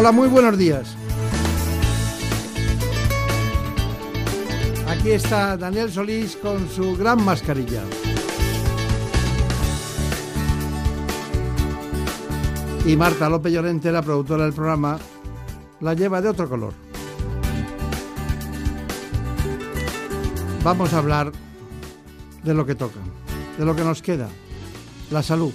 Hola, muy buenos días. Aquí está Daniel Solís con su gran mascarilla. Y Marta López Llorente, la productora del programa, la lleva de otro color. Vamos a hablar de lo que toca, de lo que nos queda, la salud.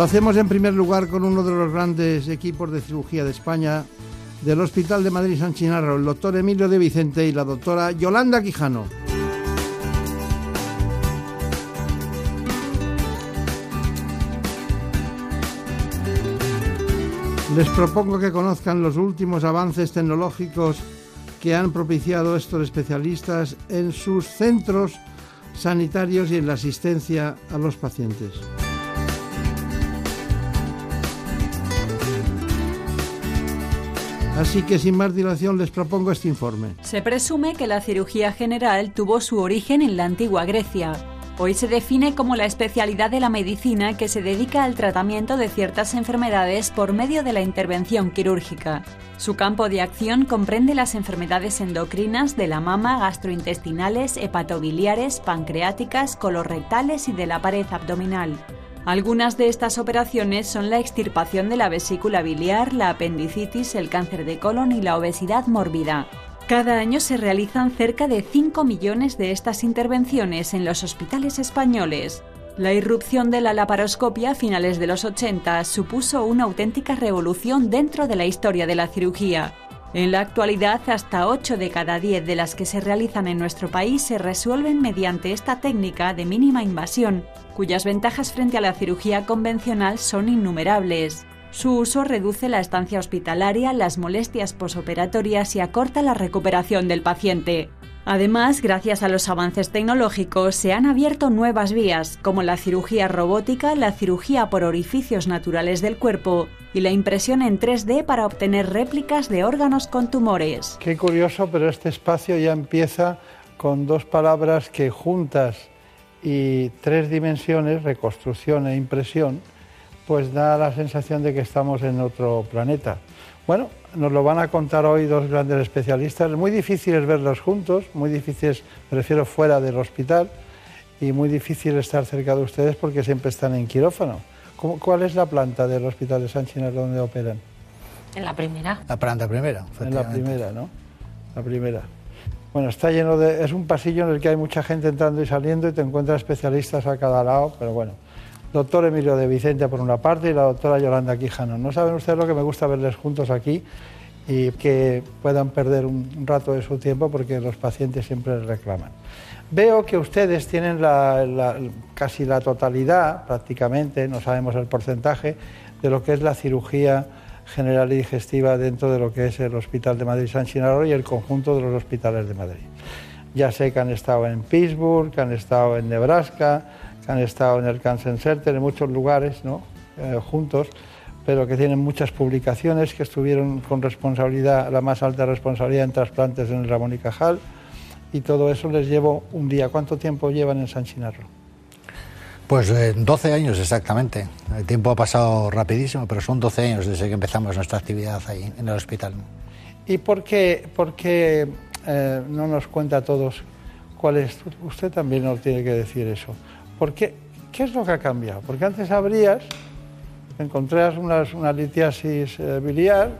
Lo hacemos en primer lugar con uno de los grandes equipos de cirugía de España del Hospital de Madrid San Chinarro, el doctor Emilio de Vicente y la doctora Yolanda Quijano. Les propongo que conozcan los últimos avances tecnológicos que han propiciado estos especialistas en sus centros sanitarios y en la asistencia a los pacientes. Así que sin más dilación les propongo este informe. Se presume que la cirugía general tuvo su origen en la antigua Grecia. Hoy se define como la especialidad de la medicina que se dedica al tratamiento de ciertas enfermedades por medio de la intervención quirúrgica. Su campo de acción comprende las enfermedades endocrinas de la mama, gastrointestinales, hepatobiliares, pancreáticas, colorectales y de la pared abdominal. Algunas de estas operaciones son la extirpación de la vesícula biliar, la apendicitis, el cáncer de colon y la obesidad mórbida. Cada año se realizan cerca de 5 millones de estas intervenciones en los hospitales españoles. La irrupción de la laparoscopia a finales de los 80 supuso una auténtica revolución dentro de la historia de la cirugía. En la actualidad, hasta 8 de cada 10 de las que se realizan en nuestro país se resuelven mediante esta técnica de mínima invasión, cuyas ventajas frente a la cirugía convencional son innumerables. Su uso reduce la estancia hospitalaria, las molestias posoperatorias y acorta la recuperación del paciente. Además, gracias a los avances tecnológicos, se han abierto nuevas vías, como la cirugía robótica, la cirugía por orificios naturales del cuerpo y la impresión en 3D para obtener réplicas de órganos con tumores. Qué curioso, pero este espacio ya empieza con dos palabras que juntas y tres dimensiones, reconstrucción e impresión, pues da la sensación de que estamos en otro planeta. Bueno, nos lo van a contar hoy dos grandes especialistas. Muy difícil es verlos juntos, muy difícil, me refiero fuera del hospital, y muy difícil estar cerca de ustedes porque siempre están en quirófano. ¿Cuál es la planta del Hospital de San Chinarro donde operan? En la primera. La planta primera. En la primera, ¿no? La primera. Bueno, está lleno de... Es un pasillo en el que hay mucha gente entrando y saliendo y te encuentras especialistas a cada lado, pero bueno. Doctor Emilio de Vicente por una parte y la doctora Yolanda Quijano. No saben ustedes lo que me gusta verles juntos aquí y que puedan perder un rato de su tiempo porque los pacientes siempre reclaman. Veo que ustedes tienen casi la totalidad, prácticamente, no sabemos el porcentaje, de lo que es la cirugía general y digestiva dentro de lo que es el Hospital de Madrid San Chinarro y el conjunto de los hospitales de Madrid. Ya sé que han estado en Pittsburgh, que han estado en Nebraska, han estado en el Cancer Center, en muchos lugares ¿no? Eh, juntos, pero que tienen muchas publicaciones, que estuvieron con responsabilidad, la más alta responsabilidad en trasplantes en el Ramón y Cajal y todo eso les llevo un día. ¿Cuánto tiempo llevan en San Chinarro? Pues 12 eh, años exactamente. El tiempo ha pasado rapidísimo, pero son 12 años desde que empezamos nuestra actividad ahí en el hospital. ¿Y por qué, por qué eh, no nos cuenta a todos cuál es? Usted también nos tiene que decir eso. ¿Por qué? ¿Qué es lo que ha cambiado? Porque antes abrías, encontrás una litiasis eh, biliar,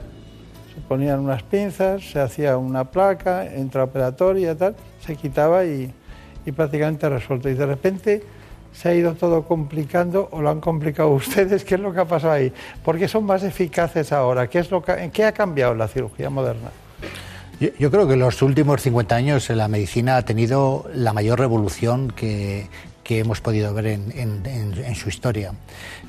se ponían unas pinzas, se hacía una placa intraoperatoria tal, se quitaba y, y prácticamente resuelto. Y de repente se ha ido todo complicando o lo han complicado ustedes. ¿Qué es lo que ha pasado ahí? ¿Por qué son más eficaces ahora? ¿Qué, es lo que, ¿En qué ha cambiado la cirugía moderna? Yo, creo que en los últimos 50 años la medicina ha tenido la mayor revolución que, hemos podido ver en, su historia.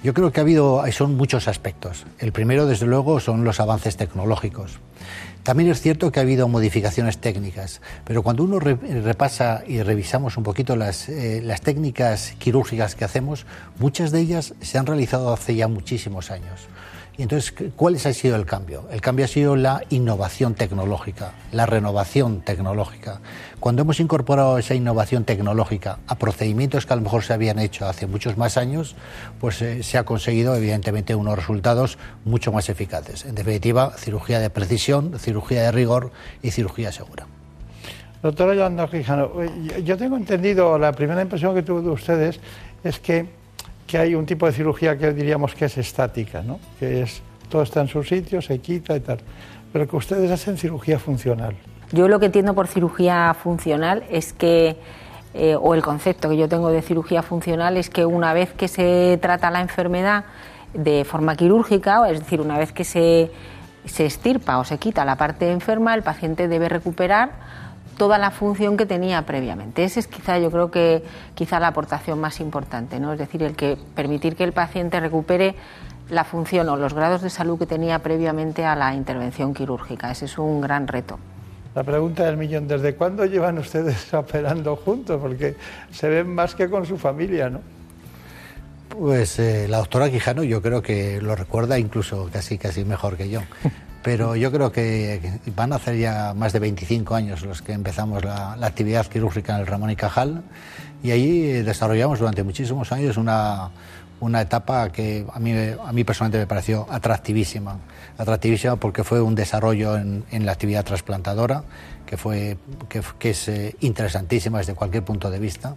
Yo creo que ha habido, son muchos aspectos. El primero, desde luego, son los avances tecnológicos. También es cierto que ha habido modificaciones técnicas, pero cuando uno repasa y revisamos un poquito las, eh, las técnicas quirúrgicas que hacemos, muchas de ellas se han realizado hace ya muchísimos años. Y entonces, ¿cuál ha sido el cambio? El cambio ha sido la innovación tecnológica, la renovación tecnológica. Cuando hemos incorporado esa innovación tecnológica a procedimientos que a lo mejor se habían hecho hace muchos más años, pues eh, se ha conseguido evidentemente unos resultados mucho más eficaces. En definitiva, cirugía de precisión, cirugía de rigor y cirugía segura. Doctora Yolanda Quijano, yo tengo entendido, la primera impresión que tuve de ustedes es que que hay un tipo de cirugía que diríamos que es estática, ¿no? que es todo está en su sitio, se quita y tal, pero que ustedes hacen cirugía funcional. Yo lo que entiendo por cirugía funcional es que, eh, o el concepto que yo tengo de cirugía funcional es que una vez que se trata la enfermedad de forma quirúrgica, es decir, una vez que se, se estirpa o se quita la parte enferma, el paciente debe recuperar toda la función que tenía previamente. Esa es quizá yo creo que quizá la aportación más importante, ¿no? Es decir, el que permitir que el paciente recupere la función o los grados de salud que tenía previamente a la intervención quirúrgica. Ese es un gran reto. La pregunta del millón, ¿desde cuándo llevan ustedes operando juntos? Porque se ven más que con su familia, ¿no? Pues eh, la doctora Quijano yo creo que lo recuerda incluso casi casi mejor que yo. pero yo creo que van a hacer ya más de 25 años los que empezamos la, actividad quirúrgica en el Ramón y Cajal. Y ahí desarrollamos durante muchísimos años una, una etapa que a mí, a mí personalmente me pareció atractivísima, atractivísima porque fue un desarrollo en, en la actividad trasplantadora que, fue, que, es eh, interesantísima desde cualquier punto de vista.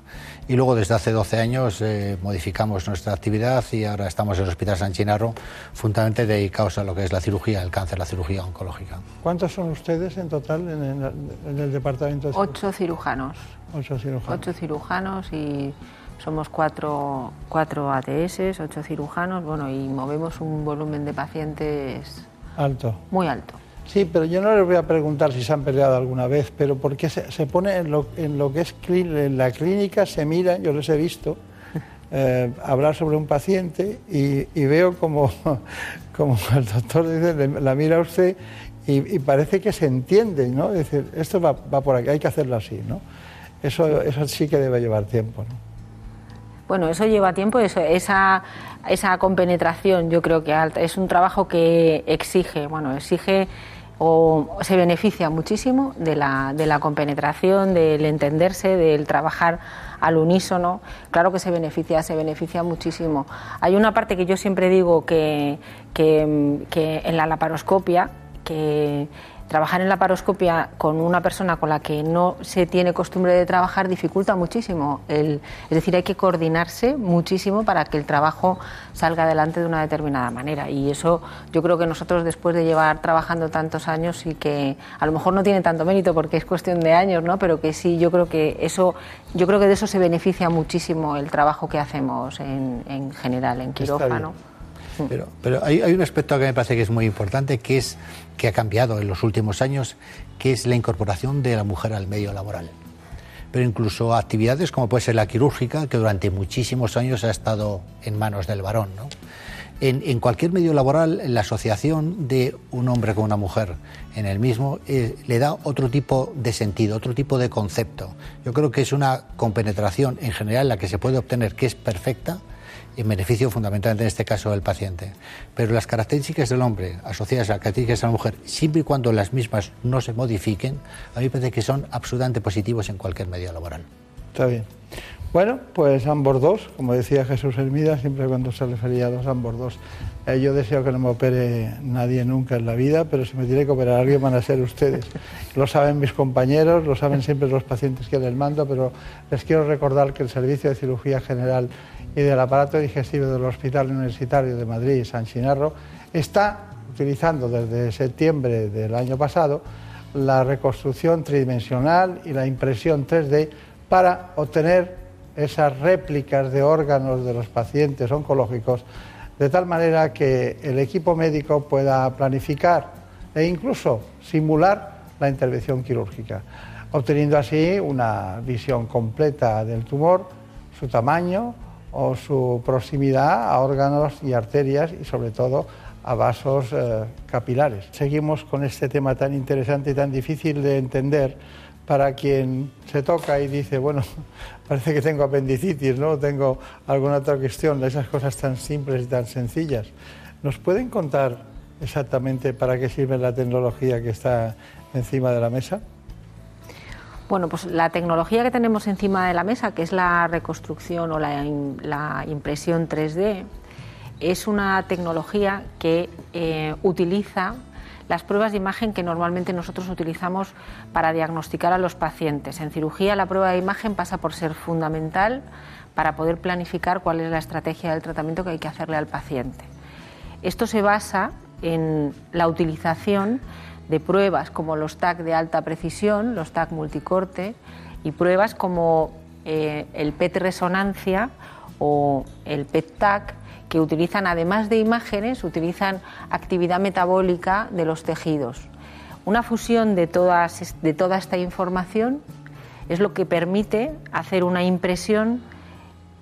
Y luego desde hace 12 años eh, modificamos nuestra actividad y ahora estamos en el Hospital San Chinarro fundamentalmente dedicados a lo que es la cirugía del cáncer, la cirugía oncológica. ¿Cuántos son ustedes en total en el, departamento? De Ocho cirujanos. Ocho cirujanos. Ocho cirujanos y somos cuatro, cuatro ATS, ocho cirujanos, bueno, y movemos un volumen de pacientes alto. Muy alto. Sí, pero yo no les voy a preguntar si se han peleado alguna vez, pero porque se, se pone en lo, en lo, que es en la clínica, se mira, yo les he visto, eh, hablar sobre un paciente y, veo como, como el doctor dice, la mira usted y, parece que se entiende, ¿no? Es decir, esto va, va, por aquí, hay que hacerlo así, ¿no? Eso, eso sí que debe llevar tiempo, ¿no? Bueno, eso lleva tiempo, eso, esa, esa compenetración yo creo que es un trabajo que exige, bueno, exige o se beneficia muchísimo de la, de la compenetración, del entenderse, del trabajar al unísono. Claro que se beneficia, se beneficia muchísimo. Hay una parte que yo siempre digo que, que, que en la laparoscopia, que trabajar en la paroscopia con una persona con la que no se tiene costumbre de trabajar dificulta muchísimo. es decir, hay que coordinarse muchísimo para que el trabajo salga adelante de una determinada manera. Y eso yo creo que nosotros después de llevar trabajando tantos años y que a lo mejor no tiene tanto mérito porque es cuestión de años, ¿no? pero que sí, yo creo que eso, yo creo que de eso se beneficia muchísimo el trabajo que hacemos en, en general en quirófano. Pero, hay, un aspecto que me parece que es muy importante, que es que ha cambiado en los últimos años, que es la incorporación de la mujer al medio laboral. Pero incluso actividades como puede ser la quirúrgica, que durante muchísimos años ha estado en manos del varón. ¿no? En, cualquier medio laboral, la asociación de un hombre con una mujer en el mismo eh, le da otro tipo de sentido, otro tipo de concepto. Yo creo que es una compenetración en general la que se puede obtener que es perfecta en beneficio fundamentalmente en este caso del paciente. Pero las características del hombre asociadas a las características de la mujer, siempre y cuando las mismas no se modifiquen, a mí me parece que son absolutamente positivos en cualquier medio laboral. Está bien. Bueno, pues ambos dos, como decía Jesús Hermida, siempre cuando se refería a dos, ambos dos. Eh, yo deseo que no me opere nadie nunca en la vida, pero si me tiene que operar alguien van a ser ustedes. Lo saben mis compañeros, lo saben siempre los pacientes que les mando, pero les quiero recordar que el Servicio de Cirugía General y del aparato digestivo del Hospital Universitario de Madrid, San Chinarro, está utilizando desde septiembre del año pasado la reconstrucción tridimensional y la impresión 3D para obtener esas réplicas de órganos de los pacientes oncológicos, de tal manera que el equipo médico pueda planificar e incluso simular la intervención quirúrgica, obteniendo así una visión completa del tumor, su tamaño o su proximidad a órganos y arterias y sobre todo a vasos eh, capilares. Seguimos con este tema tan interesante y tan difícil de entender para quien se toca y dice, bueno, parece que tengo apendicitis, ¿no? Tengo alguna otra cuestión, esas cosas tan simples y tan sencillas. ¿Nos pueden contar exactamente para qué sirve la tecnología que está encima de la mesa? Bueno, pues la tecnología que tenemos encima de la mesa, que es la reconstrucción o la, impresión 3D, es una tecnología que eh, utiliza las pruebas de imagen que normalmente nosotros utilizamos para diagnosticar a los pacientes. En cirugía la prueba de imagen pasa por ser fundamental para poder planificar cuál es la estrategia del tratamiento que hay que hacerle al paciente. Esto se basa en la utilización de pruebas como los TAC de alta precisión, los TAC multicorte, y pruebas como eh, el PET resonancia o el PET-TAC, que utilizan, además de imágenes, utilizan actividad metabólica de los tejidos. Una fusión de, todas, de toda esta información es lo que permite hacer una impresión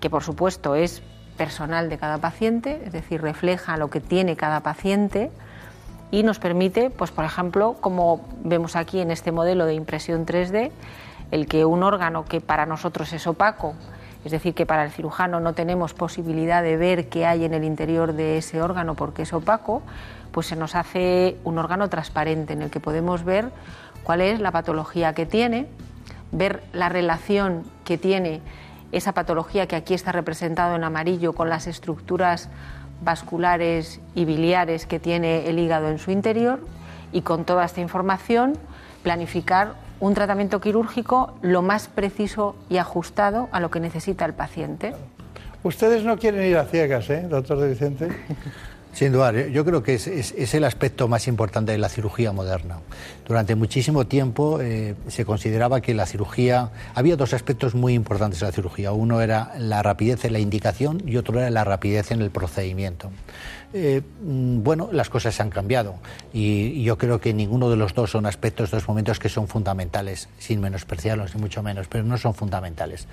que, por supuesto, es personal de cada paciente, es decir, refleja lo que tiene cada paciente y nos permite, pues, por ejemplo, como vemos aquí en este modelo de impresión 3D, el que un órgano que para nosotros es opaco es decir, que para el cirujano no tenemos posibilidad de ver qué hay en el interior de ese órgano porque es opaco, pues se nos hace un órgano transparente en el que podemos ver cuál es la patología que tiene, ver la relación que tiene esa patología que aquí está representado en amarillo con las estructuras vasculares y biliares que tiene el hígado en su interior y con toda esta información planificar un tratamiento quirúrgico lo más preciso y ajustado a lo que necesita el paciente. Ustedes no quieren ir a ciegas, ¿eh, doctor de Vicente? Sin duda, yo creo que es, el aspecto más importante de la cirugía moderna. Durante muchísimo tiempo eh, se consideraba que la cirugía. Había dos aspectos muy importantes de la cirugía. Uno era la rapidez en la indicación y otro era la rapidez en el procedimiento. Eh, mm, bueno, las cosas han cambiado y, yo creo que ninguno de los dos son aspectos, dos momentos que son fundamentales, sin menospreciarlos, ni mucho menos, pero no son fundamentales.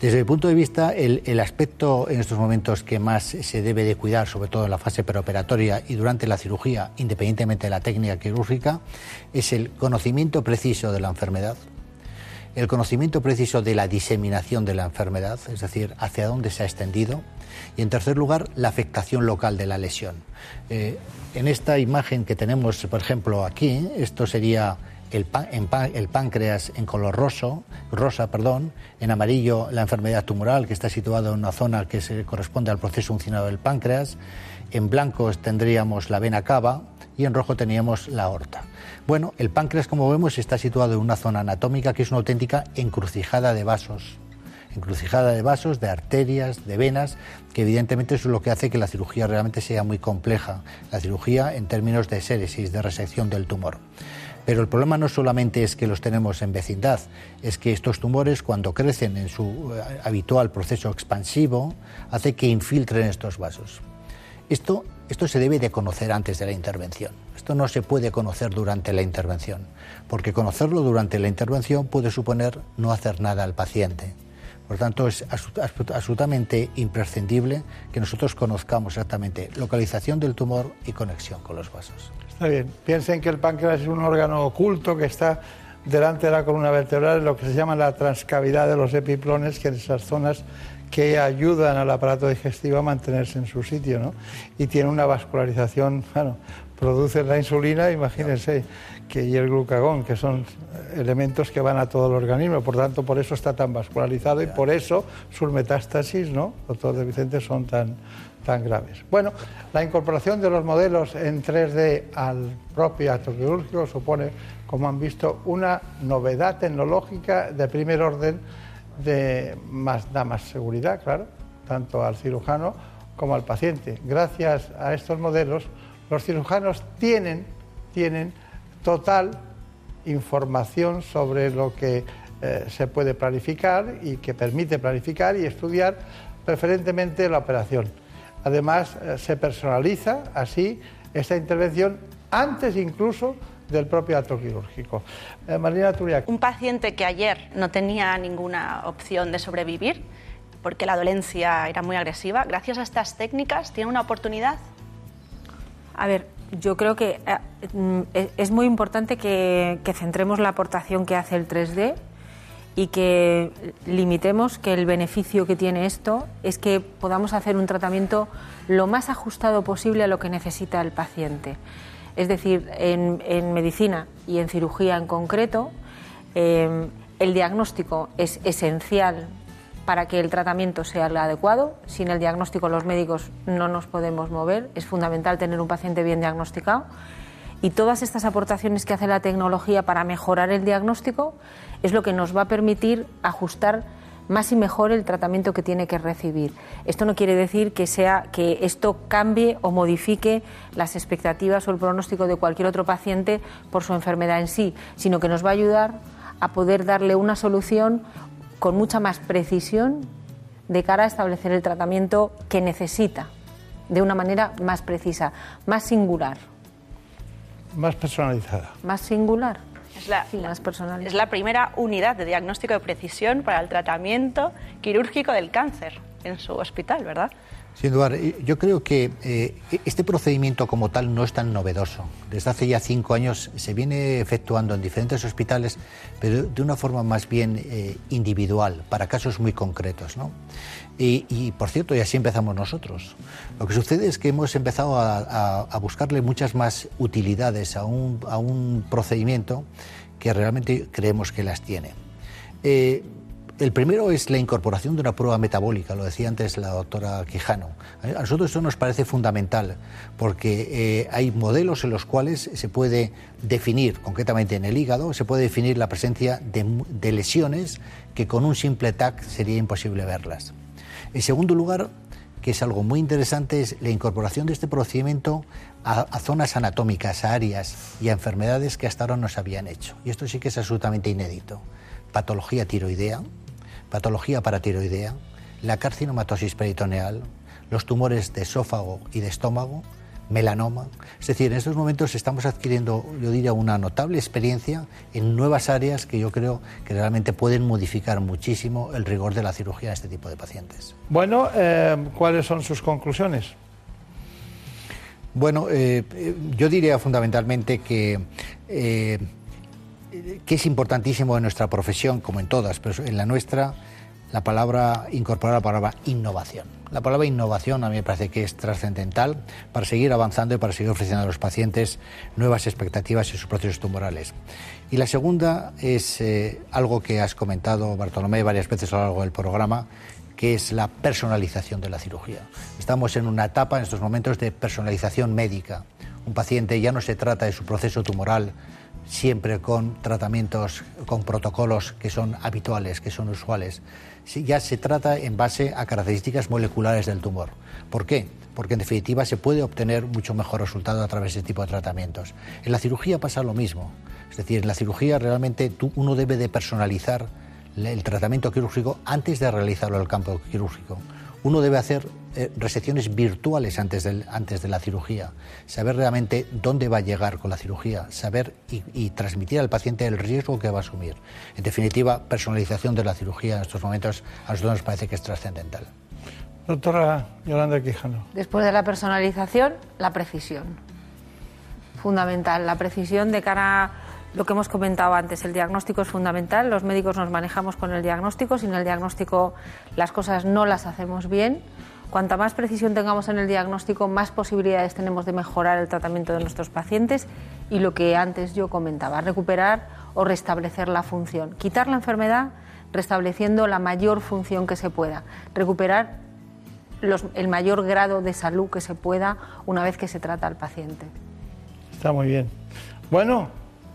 Desde mi punto de vista, el, el, aspecto en estos momentos que más se debe de cuidar, sobre todo en la fase preoperatoria y durante la cirugía, independientemente de la técnica quirúrgica, es el conocimiento preciso de la enfermedad, el conocimiento preciso de la diseminación de la enfermedad, es decir, hacia dónde se ha extendido, y en tercer lugar, la afectación local de la lesión. Eh, en esta imagen que tenemos, por ejemplo, aquí, esto sería el, páncreas en color roso, rosa, perdón, en amarillo la enfermedad tumoral que está situada en una zona que se corresponde al proceso uncinado del páncreas, en blanco tendríamos la vena cava y en rojo teníamos la aorta. Bueno, el páncreas, como vemos, está situado en una zona anatómica que es una auténtica encrucijada de vasos encrucijada de vasos, de arterias, de venas, que evidentemente eso es lo que hace que la cirugía realmente sea muy compleja, la cirugía en términos de séresis, de resección del tumor. Pero el problema no solamente es que los tenemos en vecindad, es que estos tumores cuando crecen en su eh, habitual proceso expansivo, hace que infiltren estos vasos. Esto, esto se debe de conocer antes de la intervención. Esto no se puede conocer durante la intervención, porque conocerlo durante la intervención puede suponer no hacer nada al paciente. Por tanto, es absolutamente imprescindible que nosotros conozcamos exactamente localización del tumor y conexión con los vasos. Está bien. Piensen que el páncreas es un órgano oculto que está delante de la columna vertebral, lo que se llama la transcavidad de los epiplones, que en esas zonas que ayudan al aparato digestivo a mantenerse en su sitio, ¿no? Y tiene una vascularización, bueno, produce la insulina, imagínense, que, y el glucagón, que son elementos que van a todo el organismo, por tanto, por eso está tan vascularizado y por eso sus metástasis, ¿no, doctor de Vicente, son tan, tan graves. Bueno, la incorporación de los modelos en 3D al propio acto quirúrgico supone, como han visto, una novedad tecnológica de primer orden de más, da más seguridad, claro, tanto al cirujano como al paciente. Gracias a estos modelos, los cirujanos tienen, tienen total información sobre lo que eh, se puede planificar y que permite planificar y estudiar preferentemente la operación. Además, eh, se personaliza así esta intervención antes incluso del propio acto quirúrgico. Eh, Marina Turiak. Un paciente que ayer no tenía ninguna opción de sobrevivir porque la dolencia era muy agresiva, gracias a estas técnicas tiene una oportunidad. A ver, yo creo que eh, mm, es muy importante que, centremos la aportación que hace el 3D y que limitemos que el beneficio que tiene esto es que podamos hacer un tratamiento lo más ajustado posible a lo que necesita el paciente. Es decir, en, medicina y en cirugía en concreto, eh, el diagnóstico es esencial para que el tratamiento sea el adecuado. Sin el diagnóstico los médicos no nos podemos mover. Es fundamental tener un paciente bien diagnosticado. Y todas estas aportaciones que hace la tecnología para mejorar el diagnóstico es lo que nos va a permitir ajustar más y mejor el tratamiento que tiene que recibir. Esto no quiere decir que sea que esto cambie o modifique las expectativas o el pronóstico de cualquier otro paciente por su enfermedad en sí, sino que nos va a ayudar a poder darle una solución con mucha más precisión de cara a establecer el tratamiento que necesita de una manera más precisa, más singular. Más personalizada. Más singular. Es la, más personalizada. es la primera unidad de diagnóstico de precisión para el tratamiento quirúrgico del cáncer en su hospital, ¿verdad? Sin duda, yo creo que eh, este procedimiento como tal no es tan novedoso. Desde hace ya cinco años se viene efectuando en diferentes hospitales, pero de una forma más bien eh, individual, para casos muy concretos. ¿no? Y, por cierto, y así empezamos nosotros. Lo que sucede es que hemos empezado a, buscarle muchas más utilidades a un, a un, procedimiento que realmente creemos que las tiene. Eh, el primero es la incorporación de una prueba metabólica, lo decía antes la doctora Quijano. A nosotros esto nos parece fundamental porque eh, hay modelos en los cuales se puede definir, concretamente en el hígado, se puede definir la presencia de, lesiones que con un simple TAC sería imposible verlas. En segundo lugar, que es algo muy interesante, es la incorporación de este procedimiento a, a, zonas anatómicas, a áreas y a enfermedades que hasta ahora no se habían hecho. Y esto sí que es absolutamente inédito. Patología tiroidea, patología paratiroidea, la carcinomatosis peritoneal, los tumores de esófago y de estómago, melanoma. Es decir, en estos momentos estamos adquiriendo, yo diría, una notable experiencia en nuevas áreas que yo creo que realmente pueden modificar muchísimo el rigor de la cirugía en este tipo de pacientes. Bueno, eh, ¿cuáles son sus conclusiones? Bueno, eh, yo diría fundamentalmente que, eh, que es importantísimo en nuestra profesión, como en todas, pero en la nuestra, la palabra, incorporar la palabra innovación. La palabra innovación a mí me parece que es trascendental para seguir avanzando y para seguir ofreciendo a los pacientes nuevas expectativas en sus procesos tumorales. Y la segunda es eh, algo que has comentado, Bartolomé, varias veces a lo largo del programa, que es la personalización de la cirugía. Estamos en una etapa en estos momentos de personalización médica. Un paciente ya no se trata de su proceso tumoral siempre con tratamientos, con protocolos que son habituales, que son usuales, ya se trata en base a características moleculares del tumor. ¿Por qué? Porque en definitiva se puede obtener mucho mejor resultado a través de este tipo de tratamientos. En la cirugía pasa lo mismo. Es decir, en la cirugía realmente uno debe de personalizar el tratamiento quirúrgico antes de realizarlo en el campo quirúrgico uno debe hacer eh, resecciones virtuales antes, antes de la cirugía, saber realmente dónde va a llegar con la cirugía, saber y, transmitir al paciente el riesgo que va a asumir. En definitiva, personalización de la cirugía en estos momentos a nosotros nos parece que es trascendental. Doctora Yolanda Quijano. Después de la personalización, la precisión. Fundamental, la precisión de cara lo que hemos comentado antes, el diagnóstico es fundamental, los médicos nos manejamos con el diagnóstico, sin el diagnóstico las cosas no las hacemos bien. Cuanta más precisión tengamos en el diagnóstico, más posibilidades tenemos de mejorar el tratamiento de nuestros pacientes y lo que antes yo comentaba, recuperar o restablecer la función, quitar la enfermedad restableciendo la mayor función que se pueda, recuperar el mayor grado de salud que se pueda una vez que se trata al paciente. Está muy bien. Bueno,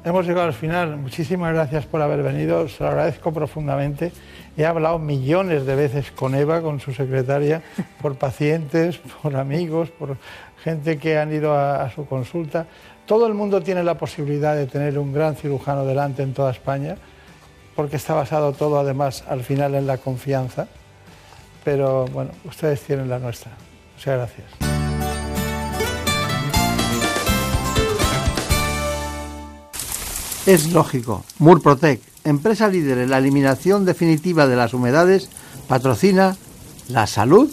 Hemos llegado al final. Muchísimas gracias por haber venido. Se lo agradezco profundamente. He hablado millones de veces con Eva, con su secretaria, por pacientes, por amigos, por gente que han ido a, su consulta. Todo el mundo tiene la posibilidad de tener un gran cirujano delante en toda España. porque está basado todo además al final en la confianza. Pero bueno, ustedes tienen la nuestra. Muchas gracias. Es lógico. Murprotec, empresa líder en la eliminación definitiva de las humedades, patrocina la salud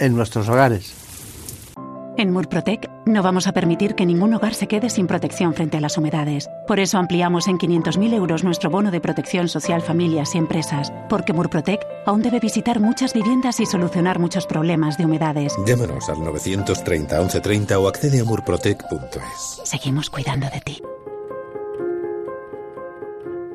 en nuestros hogares. En Murprotec no vamos a permitir que ningún hogar se quede sin protección frente a las humedades. Por eso ampliamos en 500.000 euros nuestro bono de protección social familias y empresas, porque Murprotec aún debe visitar muchas viviendas y solucionar muchos problemas de humedades. Llámanos al 930 1130 o accede a murprotec.es. Seguimos cuidando de ti.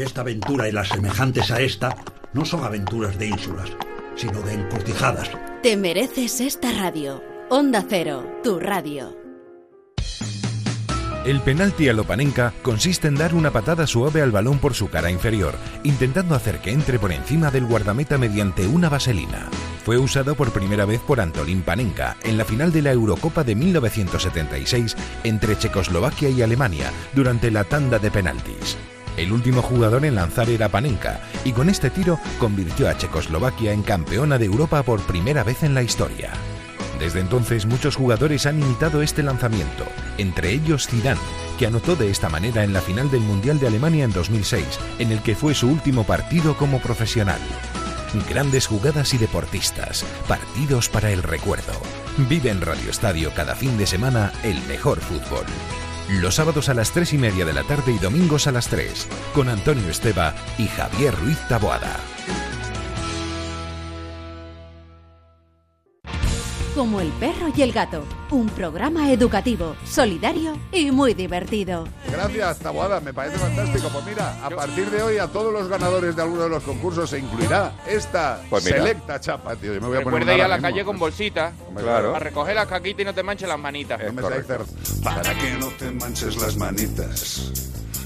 esta aventura y las semejantes a esta no son aventuras de ínsulas, sino de encortijadas. Te mereces esta radio. Onda Cero, tu radio. El penalti a Lopanenka consiste en dar una patada suave al balón por su cara inferior, intentando hacer que entre por encima del guardameta mediante una vaselina. Fue usado por primera vez por Antolín Panenka en la final de la Eurocopa de 1976 entre Checoslovaquia y Alemania durante la tanda de penaltis. El último jugador en lanzar era Panenka y con este tiro convirtió a Checoslovaquia en campeona de Europa por primera vez en la historia. Desde entonces muchos jugadores han imitado este lanzamiento, entre ellos Zidane, que anotó de esta manera en la final del Mundial de Alemania en 2006, en el que fue su último partido como profesional. Grandes jugadas y deportistas, partidos para el recuerdo. Vive en Radio Estadio cada fin de semana el mejor fútbol. Los sábados a las 3 y media de la tarde y domingos a las 3, con Antonio Esteba y Javier Ruiz Taboada. Como el perro y el gato, un programa educativo, solidario y muy divertido. Gracias, Taboada, me parece fantástico. Pues mira, a partir de hoy a todos los ganadores de alguno de los concursos se incluirá esta Pues selecta chapa, tío. Yo me voy a poner Recuerda ir a la mismo. calle con bolsita. Claro. A recoger las caquitas y no te manches las manitas. No me. Para que no te manches las manitas.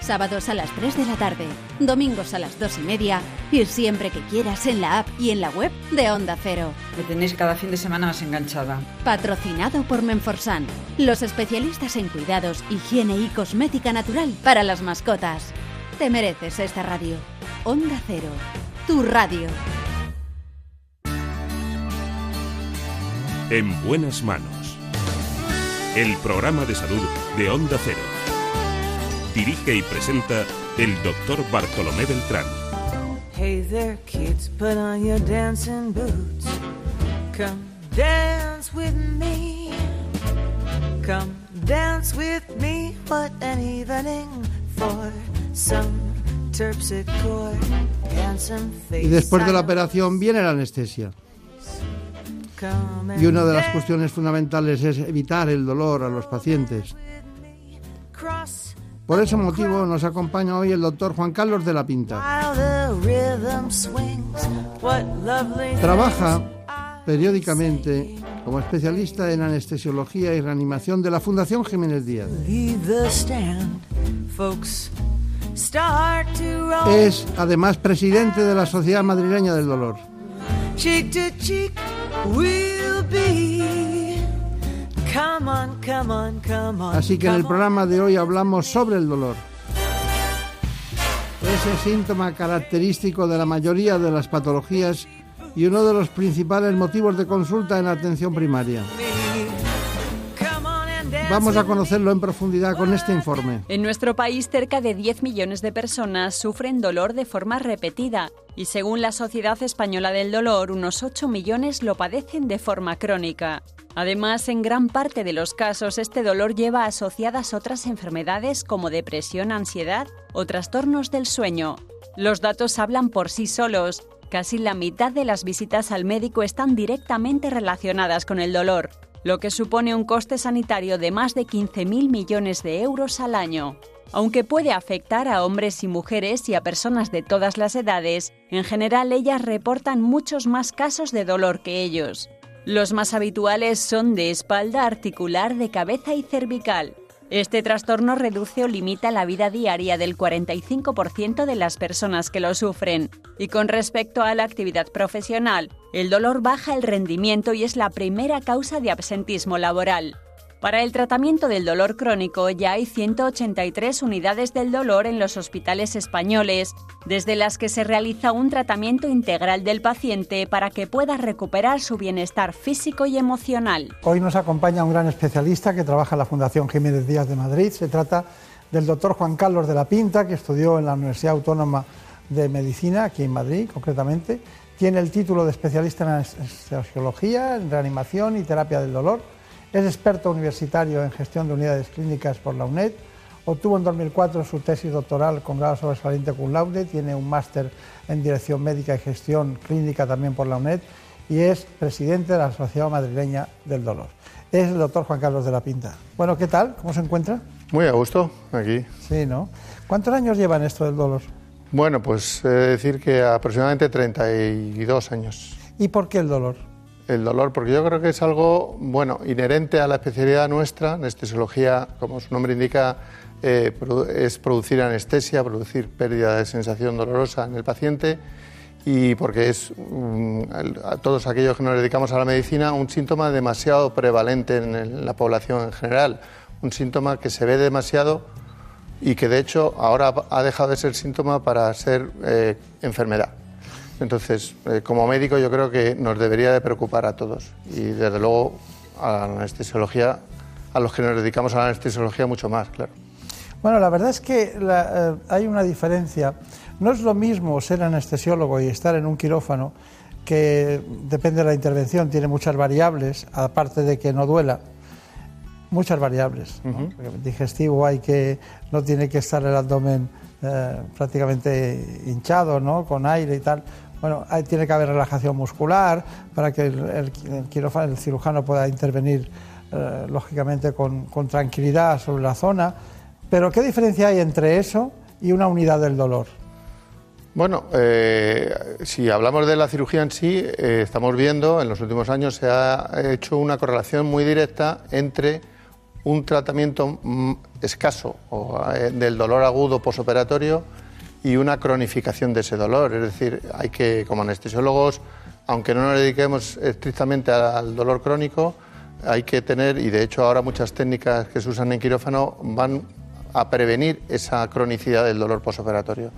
Sábados a las 3 de la tarde, domingos a las 2 y media y siempre que quieras en la app y en la web de Onda Cero. Me tenéis cada fin de semana más enganchada. Patrocinado por Menforsan, los especialistas en cuidados, higiene y cosmética natural para las mascotas. Te mereces esta radio. Onda Cero, tu radio. En buenas manos. El programa de salud de Onda Cero. Dirige y presenta el doctor Bartolomé Beltrán. Hey there, kids, put on your dancing boots. Come dance with me. Come dance with me. What an evening for some terpsichore and some face. Y después de la operación viene la anestesia. Y una de las cuestiones fundamentales es evitar el dolor a los pacientes. Por ese motivo nos acompaña hoy el doctor Juan Carlos de la Pinta. Trabaja periódicamente como especialista en anestesiología y reanimación de la Fundación Jiménez Díaz. Es además presidente de la Sociedad Madrileña del Dolor. Así que en el programa de hoy hablamos sobre el dolor. Ese síntoma característico de la mayoría de las patologías y uno de los principales motivos de consulta en la atención primaria. Vamos a conocerlo en profundidad con este informe. En nuestro país, cerca de 10 millones de personas sufren dolor de forma repetida y según la Sociedad Española del Dolor, unos 8 millones lo padecen de forma crónica. Además, en gran parte de los casos, este dolor lleva asociadas otras enfermedades como depresión, ansiedad o trastornos del sueño. Los datos hablan por sí solos. Casi la mitad de las visitas al médico están directamente relacionadas con el dolor lo que supone un coste sanitario de más de 15.000 millones de euros al año. Aunque puede afectar a hombres y mujeres y a personas de todas las edades, en general ellas reportan muchos más casos de dolor que ellos. Los más habituales son de espalda, articular, de cabeza y cervical. Este trastorno reduce o limita la vida diaria del 45% de las personas que lo sufren. Y con respecto a la actividad profesional, el dolor baja el rendimiento y es la primera causa de absentismo laboral. Para el tratamiento del dolor crónico ya hay 183 unidades del dolor en los hospitales españoles, desde las que se realiza un tratamiento integral del paciente para que pueda recuperar su bienestar físico y emocional. Hoy nos acompaña un gran especialista que trabaja en la Fundación Jiménez Díaz de Madrid. Se trata del doctor Juan Carlos de la Pinta, que estudió en la Universidad Autónoma de Medicina, aquí en Madrid concretamente. Tiene el título de especialista en anestesiología, en reanimación y terapia del dolor. Es experto universitario en gestión de unidades clínicas por la UNED. Obtuvo en 2004 su tesis doctoral con grado sobresaliente cum laude. Tiene un máster en dirección médica y gestión clínica también por la UNED y es presidente de la Sociedad Madrileña del Dolor. Es el doctor Juan Carlos de la Pinta. Bueno, ¿qué tal? ¿Cómo se encuentra? Muy a gusto, aquí. Sí, ¿no? ¿Cuántos años lleva en esto del dolor? Bueno, pues he de decir que aproximadamente 32 años. ¿Y por qué el dolor? El dolor, porque yo creo que es algo, bueno, inherente a la especialidad nuestra, anestesiología, como su nombre indica, eh, es producir anestesia, producir pérdida de sensación dolorosa en el paciente. Y porque es um, a todos aquellos que nos dedicamos a la medicina un síntoma demasiado prevalente en la población en general, un síntoma que se ve demasiado y que de hecho ahora ha dejado de ser síntoma para ser eh, enfermedad. Entonces, eh, como médico yo creo que nos debería de preocupar a todos y desde luego a la anestesiología, a los que nos dedicamos a la anestesiología mucho más, claro. Bueno, la verdad es que la, eh, hay una diferencia. No es lo mismo ser anestesiólogo y estar en un quirófano, que depende de la intervención, tiene muchas variables, aparte de que no duela, muchas variables. ¿no? Porque digestivo hay que, no tiene que estar el abdomen eh, prácticamente hinchado, ¿no? Con aire y tal. Bueno, tiene que haber relajación muscular para que el, quirófano, el cirujano pueda intervenir eh, lógicamente con, tranquilidad sobre la zona. Pero ¿qué diferencia hay entre eso y una unidad del dolor? Bueno, eh, si hablamos de la cirugía en sí, eh, estamos viendo en los últimos años se ha hecho una correlación muy directa entre un tratamiento mm, escaso o, del dolor agudo posoperatorio y una cronificación de ese dolor. Es decir, hay que, como anestesiólogos, aunque no nos dediquemos estrictamente al dolor crónico, hay que tener, y de hecho ahora muchas técnicas que se usan en quirófano van a prevenir esa cronicidad del dolor posoperatorio.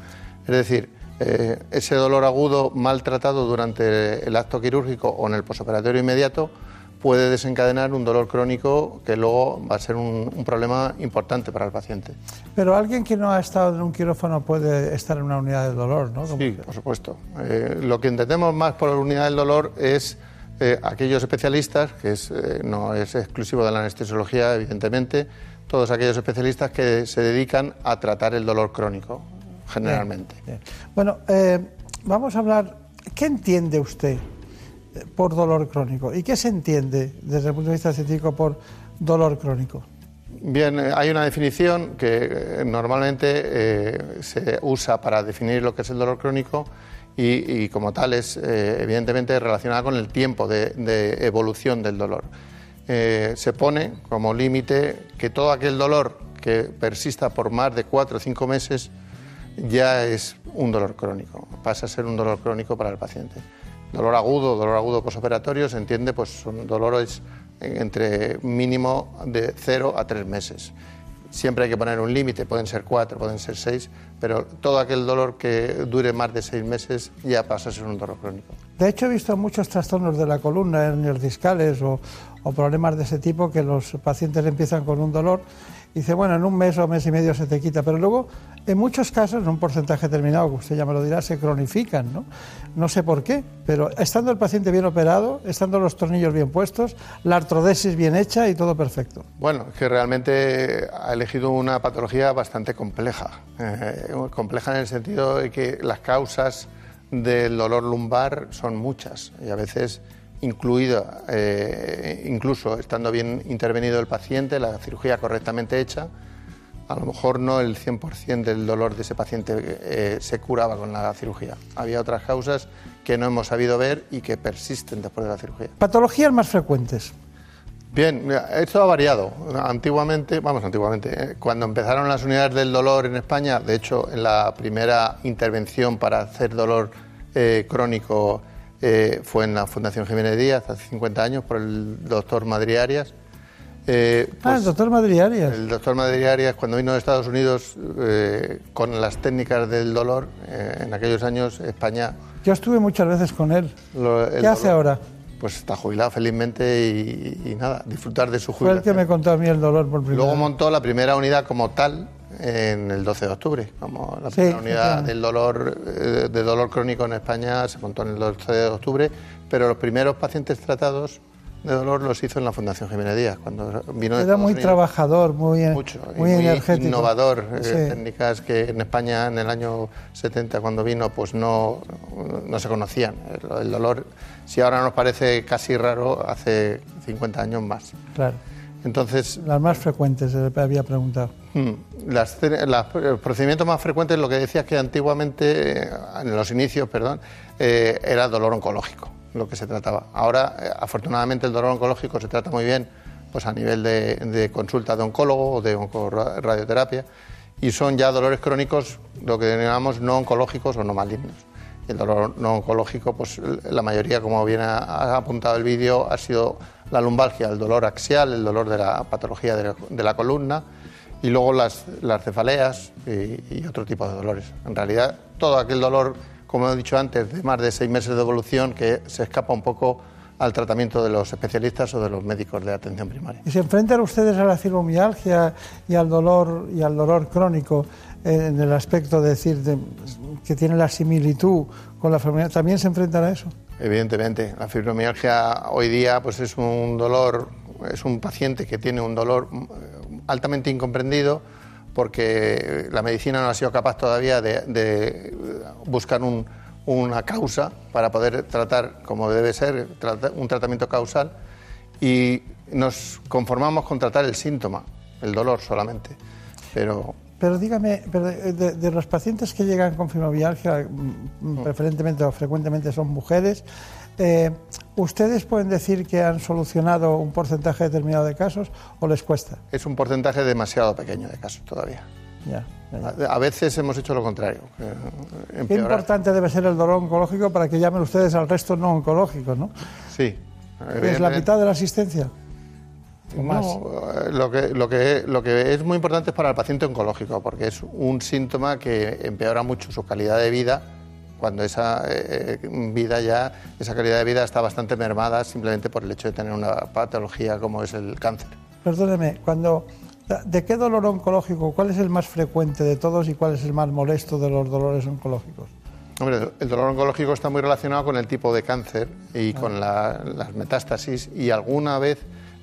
Es decir, eh, ese dolor agudo maltratado durante el acto quirúrgico o en el posoperatorio inmediato puede desencadenar un dolor crónico que luego va a ser un, un, problema importante para el paciente. Pero alguien que no ha estado en un quirófano puede estar en una unidad del dolor, ¿no? Sí, por supuesto. Eh, lo que entendemos más por la unidad del dolor es eh, aquellos especialistas, que es, eh, no es exclusivo de la anestesiología, evidentemente, todos aquellos especialistas que se dedican a tratar el dolor crónico, generalmente. Bien, bien. Bueno, vamos a hablar, ¿qué entiende usted por dolor crónico? ¿Y qué se entiende desde el punto de vista científico por dolor crónico? Bien, eh, hay una definición que eh, normalmente eh, se usa para definir lo que es el dolor crónico y, como tal es evidentemente relacionada con el tiempo de, evolución del dolor. Se pone como límite que todo aquel dolor que persista por más de cuatro o cinco meses ya es un dolor crónico, pasa a ser un dolor crónico para el paciente. Dolor agudo, dolor agudo posoperatorio, se entiende, pues son dolores entre mínimo de 0 a 3 meses. Siempre hay que poner un límite, pueden ser 4, pueden ser 6, pero todo aquel dolor que dure más de 6 meses ya pasa a ser un dolor crónico. De hecho, he visto muchos trastornos de la columna, hernias discales o, problemas de ese tipo que los pacientes empiezan con un dolor y dice, bueno, en un mes o mes y medio se te quita, pero luego en muchos casos, en un porcentaje determinado, que usted ya me lo dirá, se cronifican, ¿no? No sé por qué, pero estando el paciente bien operado, estando los tornillos bien puestos, la artrodesis bien hecha y todo perfecto. Bueno, que realmente ha elegido una patología bastante compleja, eh, compleja en el sentido de que las causas del dolor lumbar son muchas y a veces incluida, eh, incluso estando bien intervenido el paciente, la cirugía correctamente hecha, a lo mejor no el 100% del dolor de ese paciente eh, se curaba con la cirugía. Había otras causas que no hemos sabido ver y que persisten después de la cirugía. Patologías más frecuentes. Bien, esto ha variado. Antiguamente, vamos, antiguamente, eh, cuando empezaron las unidades del dolor en España, de hecho, en la primera intervención para hacer dolor eh, crónico fue en la Fundación Jiménez Díaz hace 50 años por el doctor Madrid Arias. Eh, ah, el pues, doctor Madrid Arias. El doctor Madrid Arias, cuando vino de Estados Unidos eh, con las técnicas del dolor, eh, en aquellos años España... Yo estuve muchas veces con él. lo- el ¿Qué hace dolor- ahora? Pues está jubilado felizmente y, y nada, disfrutar de su Fue el jubilación. que me contó a mí el dolor por primera Luego montó la primera unidad como tal en el 12 de octubre, como la Sí, primera unidad del dolor eh, de dolor crónico en España se montó en el 12 de octubre, pero los primeros pacientes tratados de dolor los hizo en la Fundación Jiménez Díaz cuando vino Era muy Unidos. trabajador, muy, Mucho, muy, energético. innovador, eh, técnicas que en España en el año 70 cuando vino pues no, no se conocían. El, el dolor, si ahora nos parece casi raro, hace 50 años más. Claro. Entonces, Las más frecuentes, eh, había preguntado. Mm, Las, las- los procedimientos más frecuentes, lo que decía es que antiguamente, en los inicios, perdón, eh, era dolor oncológico lo que se trataba. Ahora, eh, afortunadamente, el dolor oncológico se trata muy bien pues a nivel de, consulta de oncólogo o de oncorradioterapia y son ya dolores crónicos, lo que denominamos no oncológicos o no malignos. El dolor no oncológico, pues la mayoría, como bien ha, apuntado el vídeo, ha sido la lumbalgia, el dolor axial, el dolor de la patología de la, de columna y luego las, las cefaleas y, y otro tipo de dolores. En realidad, todo aquel dolor, como he dicho antes, de más de seis meses de evolución que se escapa un poco al tratamiento de los especialistas o de los médicos de atención primaria. ¿Y se enfrentan ustedes a la fibromialgia y al dolor y al dolor crónico eh, en el aspecto de decir de- que tiene la similitud con la fibromialgia? ¿También se enfrentan a eso? Evidentemente, la fibromialgia hoy día pues es un dolor, es un paciente que tiene un dolor mm, altamente incomprendido porque la medicina no ha sido capaz todavía de, de buscar un- una causa para poder tratar como debe ser, un tratamiento causal y nos conformamos con tratar el síntoma, el dolor solamente. Pero Pero dígame, pero de, de- de los pacientes que llegan con fibromialgia, mm, preferentemente o frecuentemente son mujeres, eh, ¿ustedes pueden decir que han solucionado un porcentaje determinado de casos o les cuesta? es un porcentaje demasiado pequeño de casos todavía. Ya, A a veces hemos hecho lo contrario. que Qué importante debe ser el dolor oncológico para que llamen ustedes al resto no oncológicos, ¿no? Sí. Es la mitad de la asistencia. No, eh, lo que, lo, que, lo que es muy importante es para el paciente oncológico, porque es un síntoma que empeora mucho su calidad de vida cuando esa eh, vida ya, esa calidad de vida está bastante mermada simplemente por el hecho de tener una patología como es el cáncer. Perdóneme, cuando, ¿de qué dolor oncológico, cuál es el más frecuente de todos y cuál es el más molesto de los dolores oncológicos? Hombre, el dolor oncológico está muy relacionado con el tipo de cáncer y con la- las metástasis y alguna vez,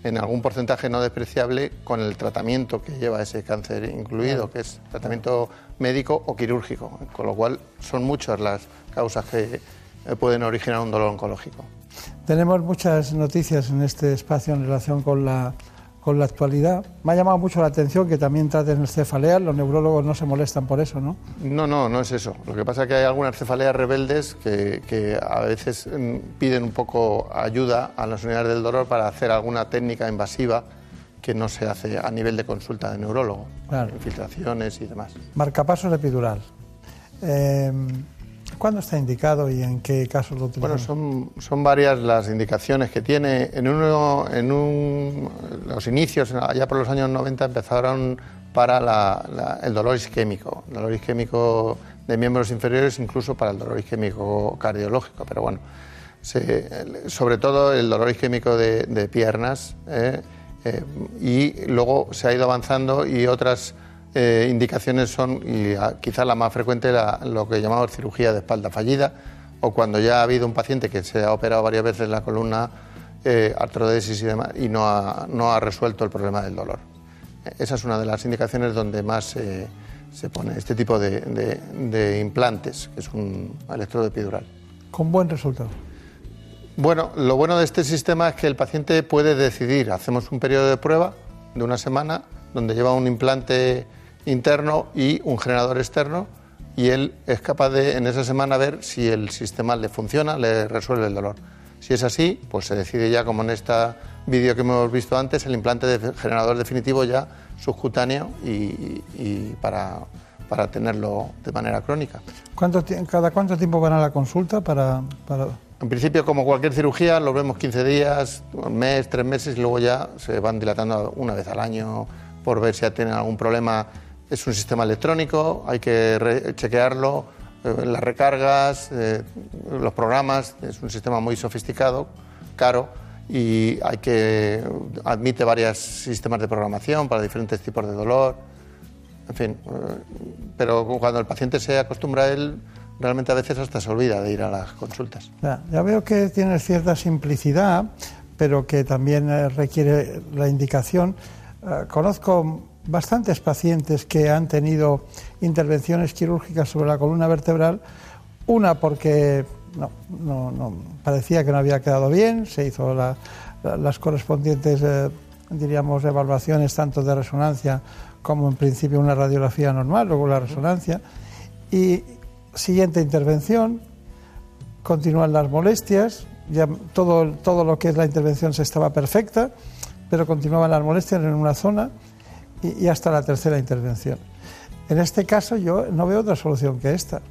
en algún porcentaje no despreciable, con el tratamiento que lleva ese cáncer incluido, que es tratamiento médico o quirúrgico. Con lo cual, son muchas las causas que eh, pueden originar un dolor oncológico. Tenemos muchas noticias en este espacio en relación con la, con la actualidad. Me ha llamado mucho la atención que también traten cefaleas, los neurólogos no se molestan por eso, ¿no? No, no, no es eso. Lo que pasa es que hay algunas cefaleas rebeldes que, que a veces mm, piden un poco ayuda a las unidades del dolor para hacer alguna técnica invasiva que no se hace a nivel de consulta de neurólogo, Claro. infiltraciones y demás. Marcapasos epidural. Eh, ¿Cuándo está indicado y en qué casos lo utilizamos? Bueno, son, son varias las indicaciones que tiene. En, uno, en un, los inicios, allá por los años 90, empezaron para la- el dolor isquémico, el dolor isquémico de miembros inferiores, incluso para el dolor isquémico cardiológico. Pero bueno, sobre todo el dolor isquémico de, de piernas. ¿eh? Eh, y luego se ha ido avanzando y otras eh, indicaciones son, y quizás la más frecuente, la- lo que llamamos cirugía de espalda fallida, o cuando ya ha habido un paciente que se ha operado varias veces la columna, eh, artrodesis y demás, y no ha, no ha resuelto el problema del dolor. Esa es una de las indicaciones donde más eh, se pone este tipo de, de- de implantes, que es un electrodo epidural. Con buen resultado. Bueno, lo bueno de este sistema es que el paciente puede decidir. Hacemos un periodo de prueba de una semana donde lleva un implante interno y un generador externo y él es capaz de en esa semana ver si el sistema le funciona, le resuelve el dolor. Si es así, pues se decide ya, como en este vídeo que hemos visto antes, el implante de generador definitivo ya subcutáneo y, y para, para tenerlo de manera crónica. ¿Cuánto ¿Cada cuánto tiempo van a la consulta para, para- En principio, como cualquier cirugía, los vemos 15 días, un mes, tres meses y luego ya se van dilatando una vez al año por ver si tienen algún problema. Es un sistema electrónico, hay que chequearlo, eh, las recargas, eh, los programas, es un sistema muy sofisticado, caro y hay que admite varios sistemas de programación para diferentes tipos de dolor. En fin, eh, pero cuando el paciente se acostumbra a él, realmente a veces hasta se olvida de ir a las consultas. Ya, ya veo que tiene cierta simplicidad, pero que también requiere la indicación. Conozco bastantes pacientes que han tenido intervenciones quirúrgicas sobre la columna vertebral, una porque no, no- no, parecía que no había quedado bien, se hizo la- la- las correspondientes, eh, diríamos, evaluaciones tanto de resonancia como en principio una radiografía normal, luego la resonancia, y siguiente intervención, continúan las molestias, ya todo, todo lo que es la intervención se estaba perfecta, pero continuaban las molestias en una zona y, y hasta la tercera intervención. En este caso yo no veo otra solución que esta.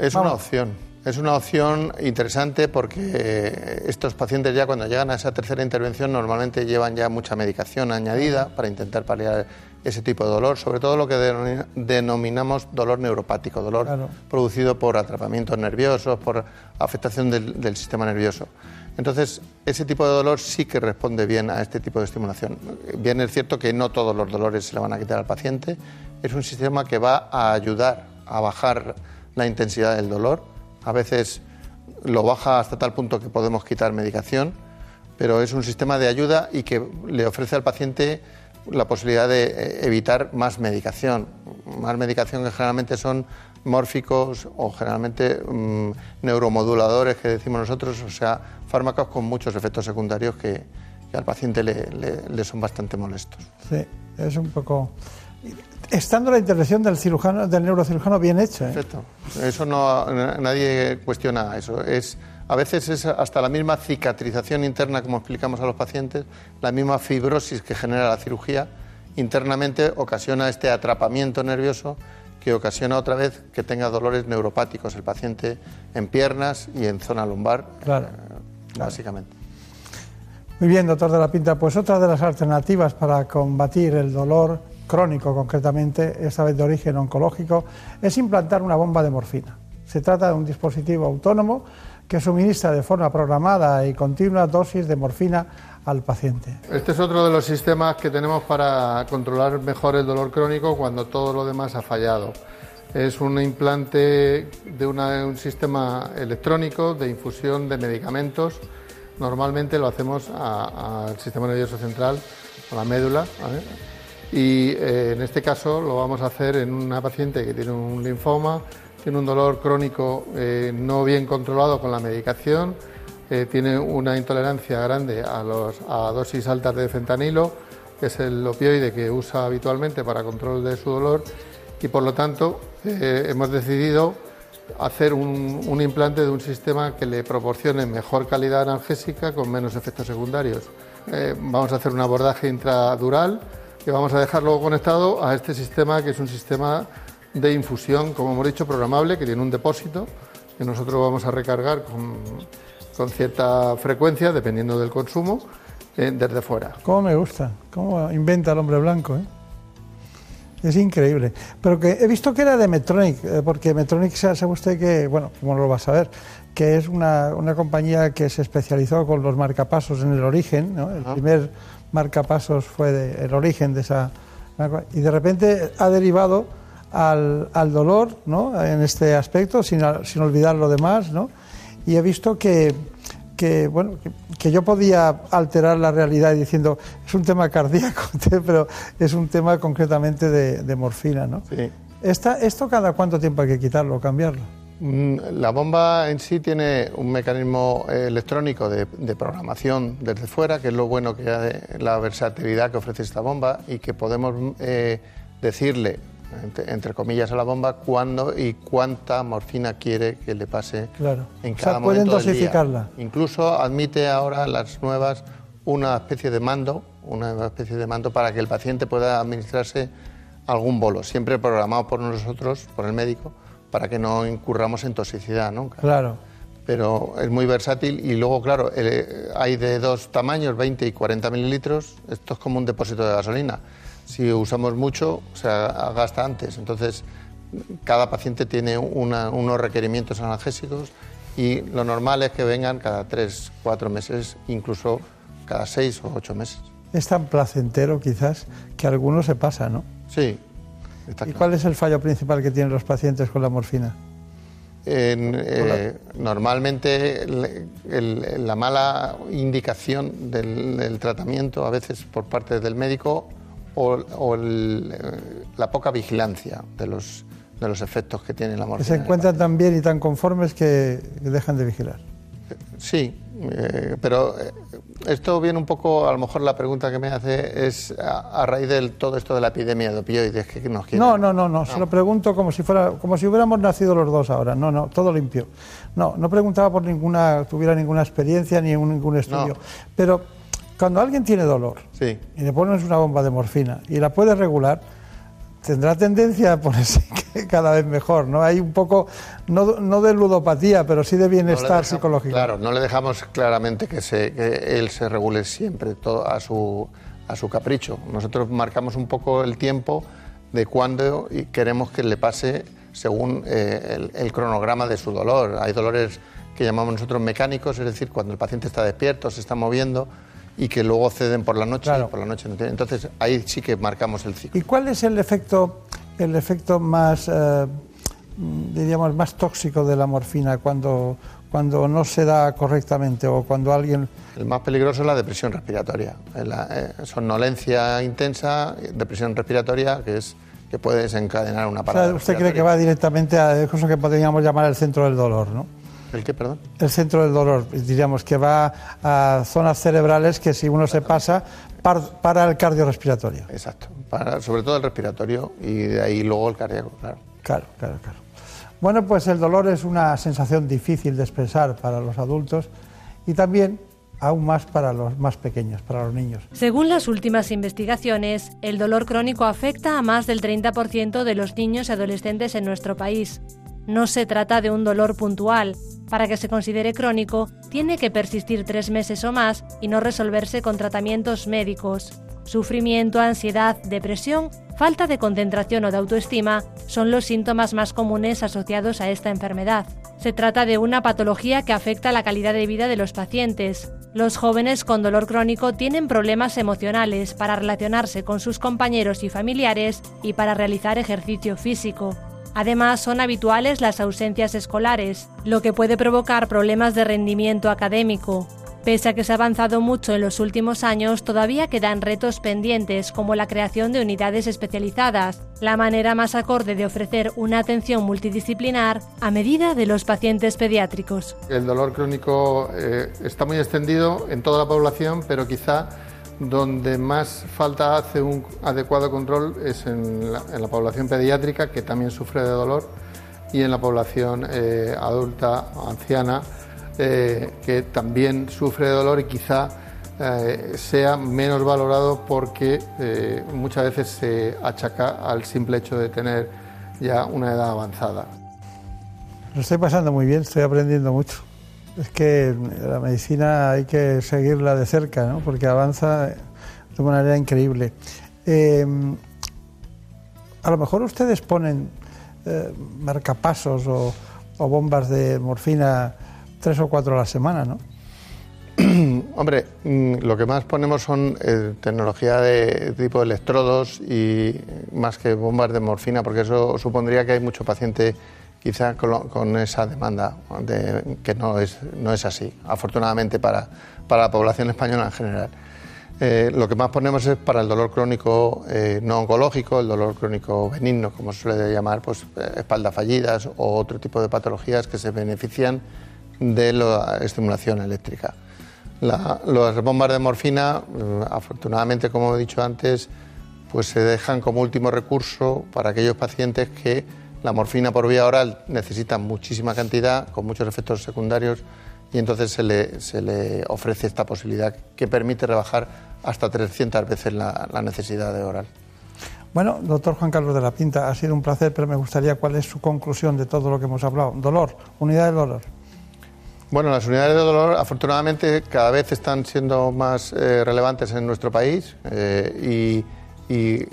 Es una opción. Es una opción interesante porque estos pacientes ya cuando llegan a esa tercera intervención normalmente llevan ya mucha medicación añadida para intentar paliar ese tipo de dolor, sobre todo lo que denomina- denominamos dolor neuropático, dolor Claro. producido por atrapamientos nerviosos, por afectación del, del sistema nervioso. Entonces, ese tipo de dolor sí que responde bien a este tipo de estimulación. Bien es cierto que no todos los dolores se le van a quitar al paciente, es un sistema que va a ayudar a bajar la intensidad del dolor. A veces lo baja hasta tal punto que podemos quitar medicación, pero es un sistema de ayuda y que le ofrece al paciente la posibilidad de eh, evitar más medicación. Más medicación que generalmente son mórficos o generalmente mm, neuromoduladores que decimos nosotros, o sea, fármacos con muchos efectos secundarios que, que al paciente le, le- le son bastante molestos. Sí, es un poco... Estando la intervención del cirujano, del neurocirujano bien hecha. ¿eh? Perfecto. Eso no nadie cuestiona eso. Es a veces es hasta la misma cicatrización interna, como explicamos a los pacientes, la misma fibrosis que genera la cirugía internamente ocasiona este atrapamiento nervioso que ocasiona otra vez que tenga dolores neuropáticos el paciente en piernas y en zona lumbar, Claro. eh, básicamente. Muy bien, doctor de la Pinta. Pues otra de las alternativas para combatir el dolor crónico, concretamente, esta vez de origen oncológico, es implantar una bomba de morfina. Se trata de un dispositivo autónomo que suministra de forma programada y continua dosis de morfina al paciente. Este es otro de los sistemas que tenemos para controlar mejor el dolor crónico cuando todo lo demás ha fallado. Es un implante de una- un sistema electrónico de infusión de medicamentos. Normalmente lo hacemos al sistema nervioso central, a la médula. ¿vale? Y eh, en este caso lo vamos a hacer en una paciente que tiene un linfoma, tiene un dolor crónico eh, no bien controlado con la medicación, eh, tiene una intolerancia grande a, los, a dosis altas de fentanilo, que es el opioide que usa habitualmente para control de su dolor, y por lo tanto eh, hemos decidido hacer un, un implante de un sistema que le proporcione mejor calidad analgésica con menos efectos secundarios. Eh, vamos a hacer un abordaje intradural que vamos a dejar luego conectado a este sistema que es un sistema de infusión, como hemos dicho, programable, que tiene un depósito que nosotros vamos a recargar con, con cierta frecuencia, dependiendo del consumo, eh, desde fuera. ¿Cómo me gusta? ¿Cómo inventa el hombre blanco? eh? Es increíble. Pero que he visto que era de Medtronic, eh, porque Medtronic sabe usted que, bueno, como no lo va a saber, que es una, una compañía que se especializó con los marcapasos en el origen, ¿no? El primer marcapasos fue de- el origen de esa... Y de repente ha derivado al, al dolor, ¿no? En este aspecto, sin, sin olvidar lo demás, ¿no? Y he visto que, que, bueno, que, que yo podía alterar la realidad diciendo, es un tema cardíaco, pero es un tema concretamente de, de morfina, ¿no? Sí. Esta, ¿Esto cada cuánto tiempo hay que quitarlo o cambiarlo? Mm, La bomba en sí tiene un mecanismo eh, electrónico de, de programación desde fuera, que es lo bueno que la versatilidad que ofrece esta bomba y que podemos eh, decirle, entre, entre comillas, a la bomba cuándo y cuánta morfina quiere que le pase Claro. en O sea, cada pueden momento del día. dosificarla. Incluso admite ahora las nuevas una especie de mando, una especie de mando para que el paciente pueda administrarse algún bolo, siempre programado por nosotros, por el médico, para que no incurramos en toxicidad nunca. Claro. Pero es muy versátil y luego, claro, eh, hay de dos tamaños, 20 y 40 mililitros. Esto es como un depósito de gasolina. Si usamos mucho, se gasta antes. Entonces, cada paciente tiene una- unos requerimientos analgésicos y lo normal es que vengan cada 3, 4 meses, incluso cada 6 o 8 meses. Es tan placentero quizás que a algunos se pasa, ¿no? Sí. Está ¿Y claro. cuál es el fallo principal que tienen los pacientes con la morfina? En, eh, normalmente el- el- la mala indicación del, del tratamiento, a veces por parte del médico, o, o el, eh, la poca vigilancia de los, de los efectos que tiene la morfina. se encuentran tan bien y tan conformes que dejan de vigilar. Sí, eh, pero eh, esto viene un poco, a lo mejor la pregunta que me hace es a, a raíz de todo esto de la epidemia de opioides que nos quieren. No, no, no, no, se lo pregunto como si fuera, como si hubiéramos nacido los dos ahora. No, no, todo limpio. No, no preguntaba por ninguna, tuviera ninguna experiencia ni un- ningún estudio. Pero cuando alguien tiene dolor Sí. y le pones una bomba de morfina y la puedes regular, tendrá tendencia a ponerse cada vez mejor, ¿no? Hay un poco, no, no de ludopatía, pero sí de No bienestar dejamos- psicológico. Claro, no le dejamos claramente que, se, que él se regule siempre todo a su, a su capricho. Nosotros marcamos un poco el tiempo de cuándo y queremos que le pase según eh, el, el cronograma de su dolor. Hay dolores que llamamos nosotros mecánicos, es decir, cuando el paciente está despierto, se está moviendo y que luego ceden por la noche y por la noche no tiene. Entonces ahí sí que marcamos el ciclo. ¿Y cuál es el efecto, el efecto más, eh, diríamos, más tóxico de la morfina cuando, cuando no se da correctamente o cuando alguien... El más peligroso es la depresión respiratoria, eh, la eh, somnolencia intensa, depresión respiratoria, que es que puede desencadenar una O parada. sea, usted cree que va directamente a eso que podríamos llamar el centro del dolor, ¿no? ¿El qué, perdón? El centro del dolor, diríamos que va a zonas cerebrales que si uno se pasa, par- para el cardiorrespiratorio. Exacto, para, sobre todo el respiratorio y de ahí luego el cardíaco, claro. Claro, claro, claro. Bueno, pues el dolor es una sensación difícil de expresar para los adultos y también aún más para los más pequeños, para los niños. Según las últimas investigaciones, el dolor crónico afecta a más del 30% de los niños y adolescentes en nuestro país. No se trata de un dolor puntual. Para que se considere crónico, tiene que persistir tres meses o más y no resolverse con tratamientos médicos. Sufrimiento, ansiedad, depresión, falta de concentración o de autoestima son los síntomas más comunes asociados a esta enfermedad. Se trata de una patología que afecta la calidad de vida de los pacientes. Los jóvenes con dolor crónico tienen problemas emocionales para relacionarse con sus compañeros y familiares y para realizar ejercicio físico. Además, son habituales las ausencias escolares, lo que puede provocar problemas de rendimiento académico. Pese a que se ha avanzado mucho en los últimos años, todavía quedan retos pendientes como la creación de unidades especializadas, la manera más acorde de ofrecer una atención multidisciplinar a medida de los pacientes pediátricos. El dolor crónico eh, está muy extendido en toda la población, pero quizá donde más falta hace un adecuado control es en la, población pediátrica, que también sufre de dolor, y en la población eh, adulta, anciana, eh, que también sufre de dolor y quizá eh, sea menos valorado porque eh, muchas veces se achaca al simple hecho de tener ya una edad avanzada. Lo estoy pasando muy bien, estoy aprendiendo mucho. Es que la medicina hay que seguirla de cerca, ¿no? porque avanza de una manera increíble. Eh, a lo mejor ustedes ponen eh, marcapasos o, o bombas de morfina tres o cuatro a la semana, ¿no? Hombre, mm, lo que más ponemos son eh, tecnología de tipo electrodos y más que bombas de morfina, porque eso supondría que hay mucho paciente quizá con, lo- con esa demanda, de- que no es, no es así, afortunadamente para, para la población española en general. Eh, lo que más ponemos es para el dolor crónico eh, no oncológico, el dolor crónico benigno, como se suele llamar, pues eh, espaldas fallidas o otro tipo de patologías que se benefician de la estimulación eléctrica. La- las bombas de morfina, eh, afortunadamente, como he dicho antes, pues se dejan como último recurso para aquellos pacientes que la morfina por vía oral necesitan muchísima cantidad, con muchos efectos secundarios, y entonces se le, se le ofrece esta posibilidad que permite rebajar hasta 300 veces la, la necesidad de oral. Bueno, doctor Juan Carlos de la Pinta, ha sido un placer, pero me gustaría cuál es su conclusión de todo lo que hemos hablado. Dolor, unidad de dolor. Bueno, las unidades de dolor afortunadamente cada vez están siendo más eh, relevantes en nuestro país eh, y, y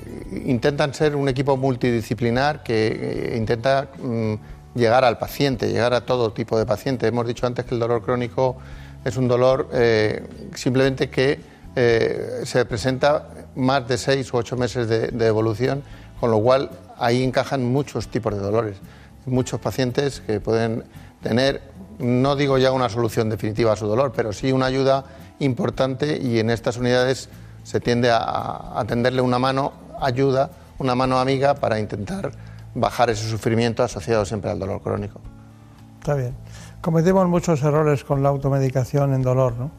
intentan ser un equipo multidisciplinar que eh, intenta mm, llegar al paciente, llegar a todo tipo de paciente. Hemos dicho antes que el dolor crónico es un dolor eh, simplemente que eh, se presenta más de seis u ocho meses de, de evolución, con lo cual ahí encajan muchos tipos de dolores. Muchos pacientes que pueden tener, no digo ya una solución definitiva a su dolor, pero sí una ayuda importante y en estas unidades se tiende a, a tenderle una mano ayuda, una mano amiga para intentar bajar ese sufrimiento asociado siempre al dolor crónico. Está bien. Cometemos muchos errores con la automedicación en dolor, ¿no?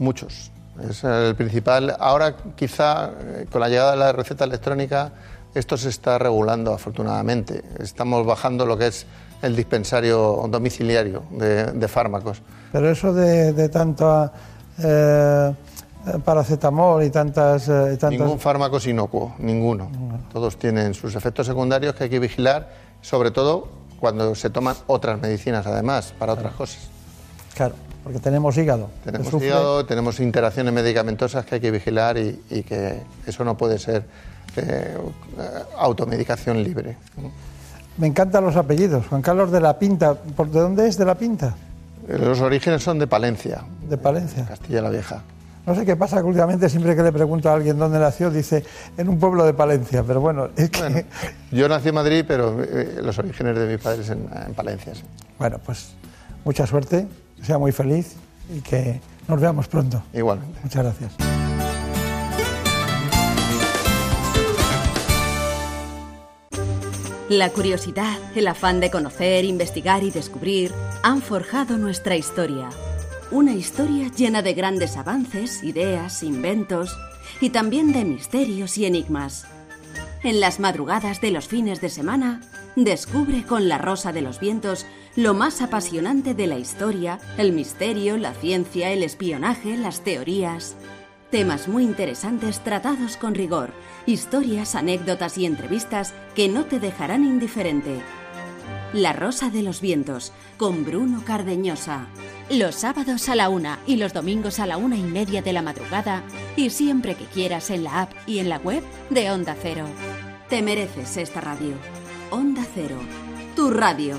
Muchos. Es el principal. Ahora, quizá eh, con la llegada de la receta electrónica, esto se está regulando afortunadamente. Estamos bajando lo que es el dispensario domiciliario de, de fármacos. Pero eso de, de tanta eh, paracetamol y tantas, eh, y tantas... Ningún fármaco es inocuo, ninguno. Todos tienen sus efectos secundarios que hay que vigilar, sobre todo cuando se toman otras medicinas, además, para otras cosas. Claro, porque tenemos hígado. Tenemos sufre. hígado, tenemos interacciones medicamentosas que hay que vigilar y, y que eso no puede ser eh, automedicación libre. Me encantan los apellidos. Juan Carlos de la Pinta. ¿Por de dónde es de la Pinta? Los orígenes son de Palencia, De Palencia. Castilla la Vieja. No sé qué pasa que últimamente siempre que le pregunto a alguien dónde nació, dice en un pueblo de Palencia. Pero bueno, es que... Bueno, yo nací en Madrid, pero eh, los orígenes de mis padres en, en Palencia. sí. Bueno, pues mucha suerte, que sea muy feliz y que nos veamos pronto. Igualmente. Muchas gracias. La curiosidad, el afán de conocer, investigar y descubrir han forjado nuestra historia. Una historia llena de grandes avances, ideas, inventos y también de misterios y enigmas. En las madrugadas de los fines de semana, descubre con La Rosa de los Vientos lo más apasionante de la historia, el misterio, la ciencia, el espionaje, las teorías. Temas muy interesantes tratados con rigor, historias, anécdotas y entrevistas que no te dejarán indiferente. La Rosa de los Vientos, con Bruno Cardeñosa. Los sábados a la una y los domingos a la una y media de la madrugada y siempre que quieras en la app y en la web de Onda Cero. Te mereces esta radio. Onda Cero, tu radio.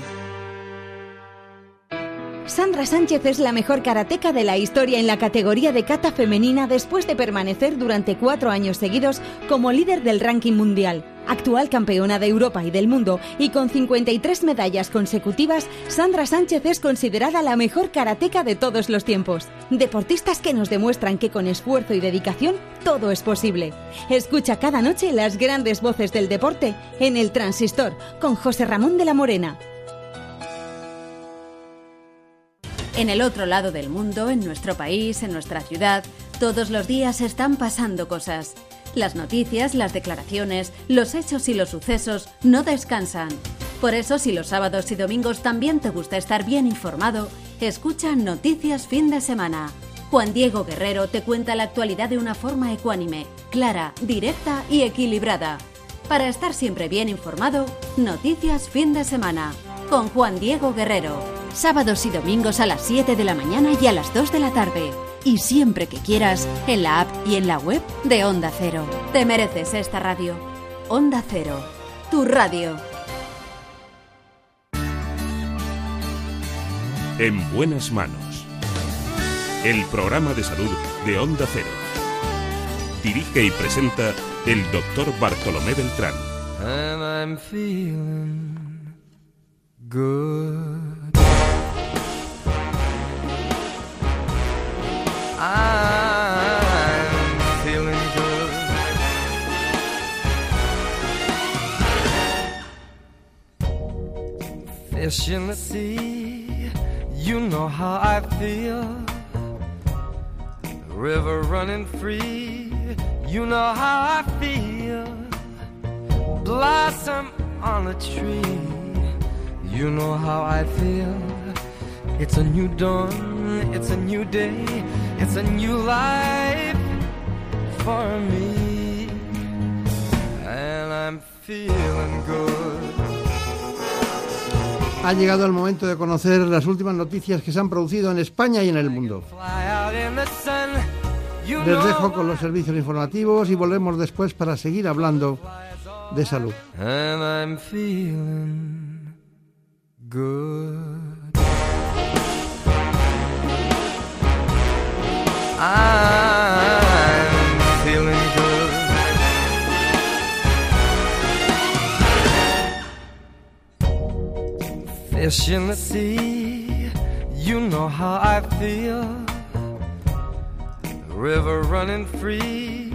Sandra Sánchez es la mejor karateca de la historia en la categoría de kata femenina después de permanecer durante cuatro años seguidos como líder del ranking mundial. Actual campeona de Europa y del mundo y con 53 medallas consecutivas, Sandra Sánchez es considerada la mejor karateca de todos los tiempos. Deportistas que nos demuestran que con esfuerzo y dedicación todo es posible. Escucha cada noche las grandes voces del deporte en el Transistor con José Ramón de la Morena. En el otro lado del mundo, en nuestro país, en nuestra ciudad, todos los días están pasando cosas. Las noticias, las declaraciones, los hechos y los sucesos no descansan. Por eso, si los sábados y domingos también te gusta estar bien informado, escucha Noticias Fin de Semana. Juan Diego Guerrero te cuenta la actualidad de una forma ecuánime, clara, directa y equilibrada. Para estar siempre bien informado, Noticias Fin de Semana con Juan Diego Guerrero. Sábados y domingos a las 7 de la mañana y a las 2 de la tarde. Y siempre que quieras, en la app y en la web de Onda Cero. Te mereces esta radio. Onda Cero, tu radio. En buenas manos. El programa de salud de Onda Cero. Dirige y presenta el doctor Bartolomé Beltrán. And I'm feeling good. I'm feeling good. Fish in the sea, you know how I feel. River running free, you know how I feel. Blossom on a tree, you know how I feel. It's a new dawn, it's a new day, it's a new life for me. And I'm feeling good. Ha llegado el momento de conocer las últimas noticias que se han producido en España y en el mundo. Les dejo con los servicios informativos y volvemos después para seguir hablando de salud. And I'm feeling good. I'm feeling good. Fish in the sea, you know how I feel. River running free,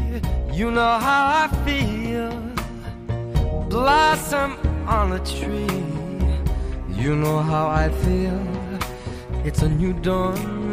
you know how I feel blossom on a tree. You know how I feel. It's a new dawn,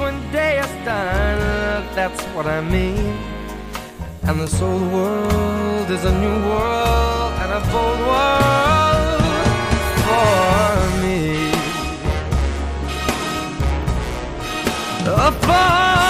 when day is done, that's what I mean. And this old world is a new world and a bold world for me. Uh, For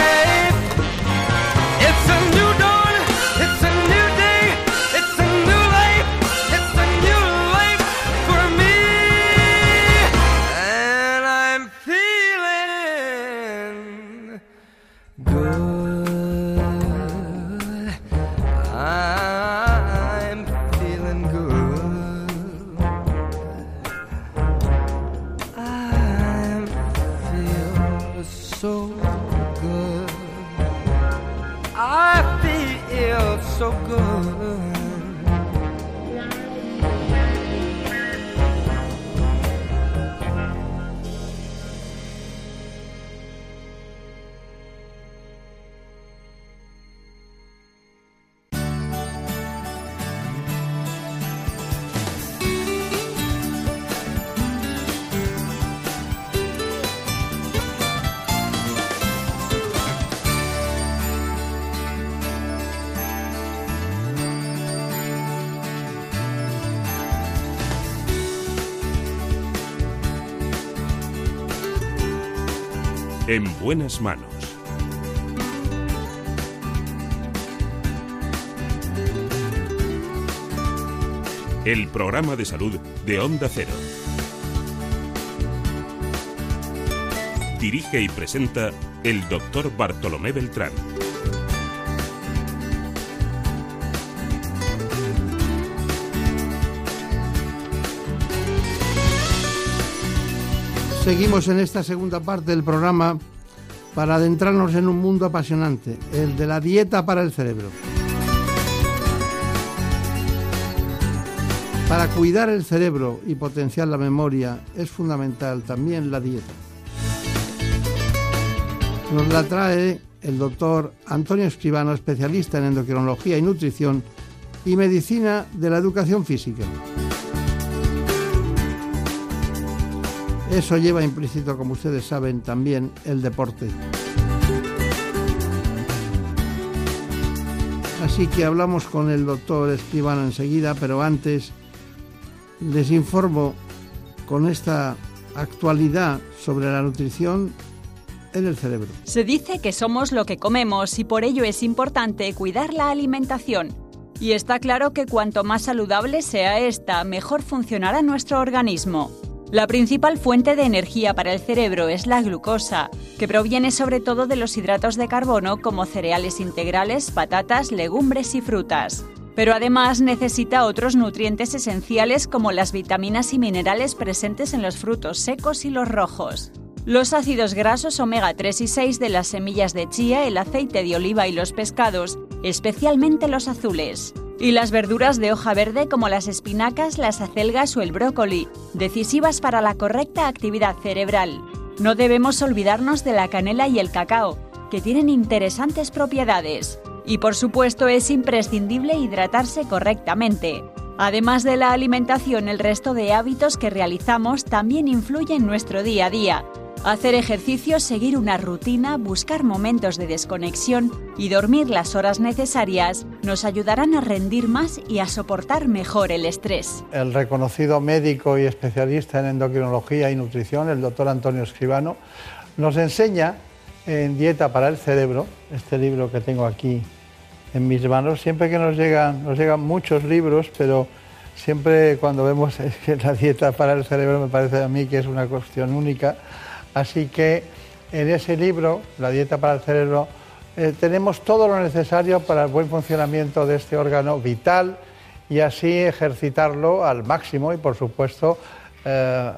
Buenas manos. El programa de salud de Onda Cero. Dirige y presenta el doctor Bartolomé Beltrán. Seguimos en esta segunda parte del programa para adentrarnos en un mundo apasionante, el de la dieta para el cerebro. Para cuidar el cerebro y potenciar la memoria es fundamental también la dieta. Nos la trae el doctor Antonio Escribano, especialista en endocrinología y nutrición y medicina de la educación física. Eso lleva implícito, como ustedes saben, también el deporte. Así que hablamos con el doctor Escribano enseguida, pero antes les informo con esta actualidad sobre la nutrición en el cerebro. Se dice que somos lo que comemos y por ello es importante cuidar la alimentación. Y está claro que cuanto más saludable sea esta, mejor funcionará nuestro organismo. La principal fuente de energía para el cerebro es la glucosa, que proviene sobre todo de los hidratos de carbono como cereales integrales, patatas, legumbres y frutas. Pero además necesita otros nutrientes esenciales como las vitaminas y minerales presentes en los frutos secos y los rojos. Los ácidos grasos omega 3 y 6 de las semillas de chía, el aceite de oliva y los pescados, especialmente los azules. Y las verduras de hoja verde como las espinacas, las acelgas o el brócoli, decisivas para la correcta actividad cerebral. No debemos olvidarnos de la canela y el cacao, que tienen interesantes propiedades. Y por supuesto es imprescindible hidratarse correctamente. Además de la alimentación, el resto de hábitos que realizamos también influyen en nuestro día a día. Hacer ejercicio, seguir una rutina, buscar momentos de desconexión y dormir las horas necesarias nos ayudarán a rendir más y a soportar mejor el estrés. El reconocido médico y especialista en endocrinología y nutrición, el doctor Antonio Escribano, nos enseña en Dieta para el Cerebro, este libro que tengo aquí en mis manos, siempre que nos llegan, nos llegan muchos libros, pero siempre cuando vemos la dieta para el cerebro me parece a mí que es una cuestión única Así que en ese libro, La dieta para el cerebro, eh, tenemos todo lo necesario para el buen funcionamiento de este órgano vital y así ejercitarlo al máximo y, por supuesto, eh,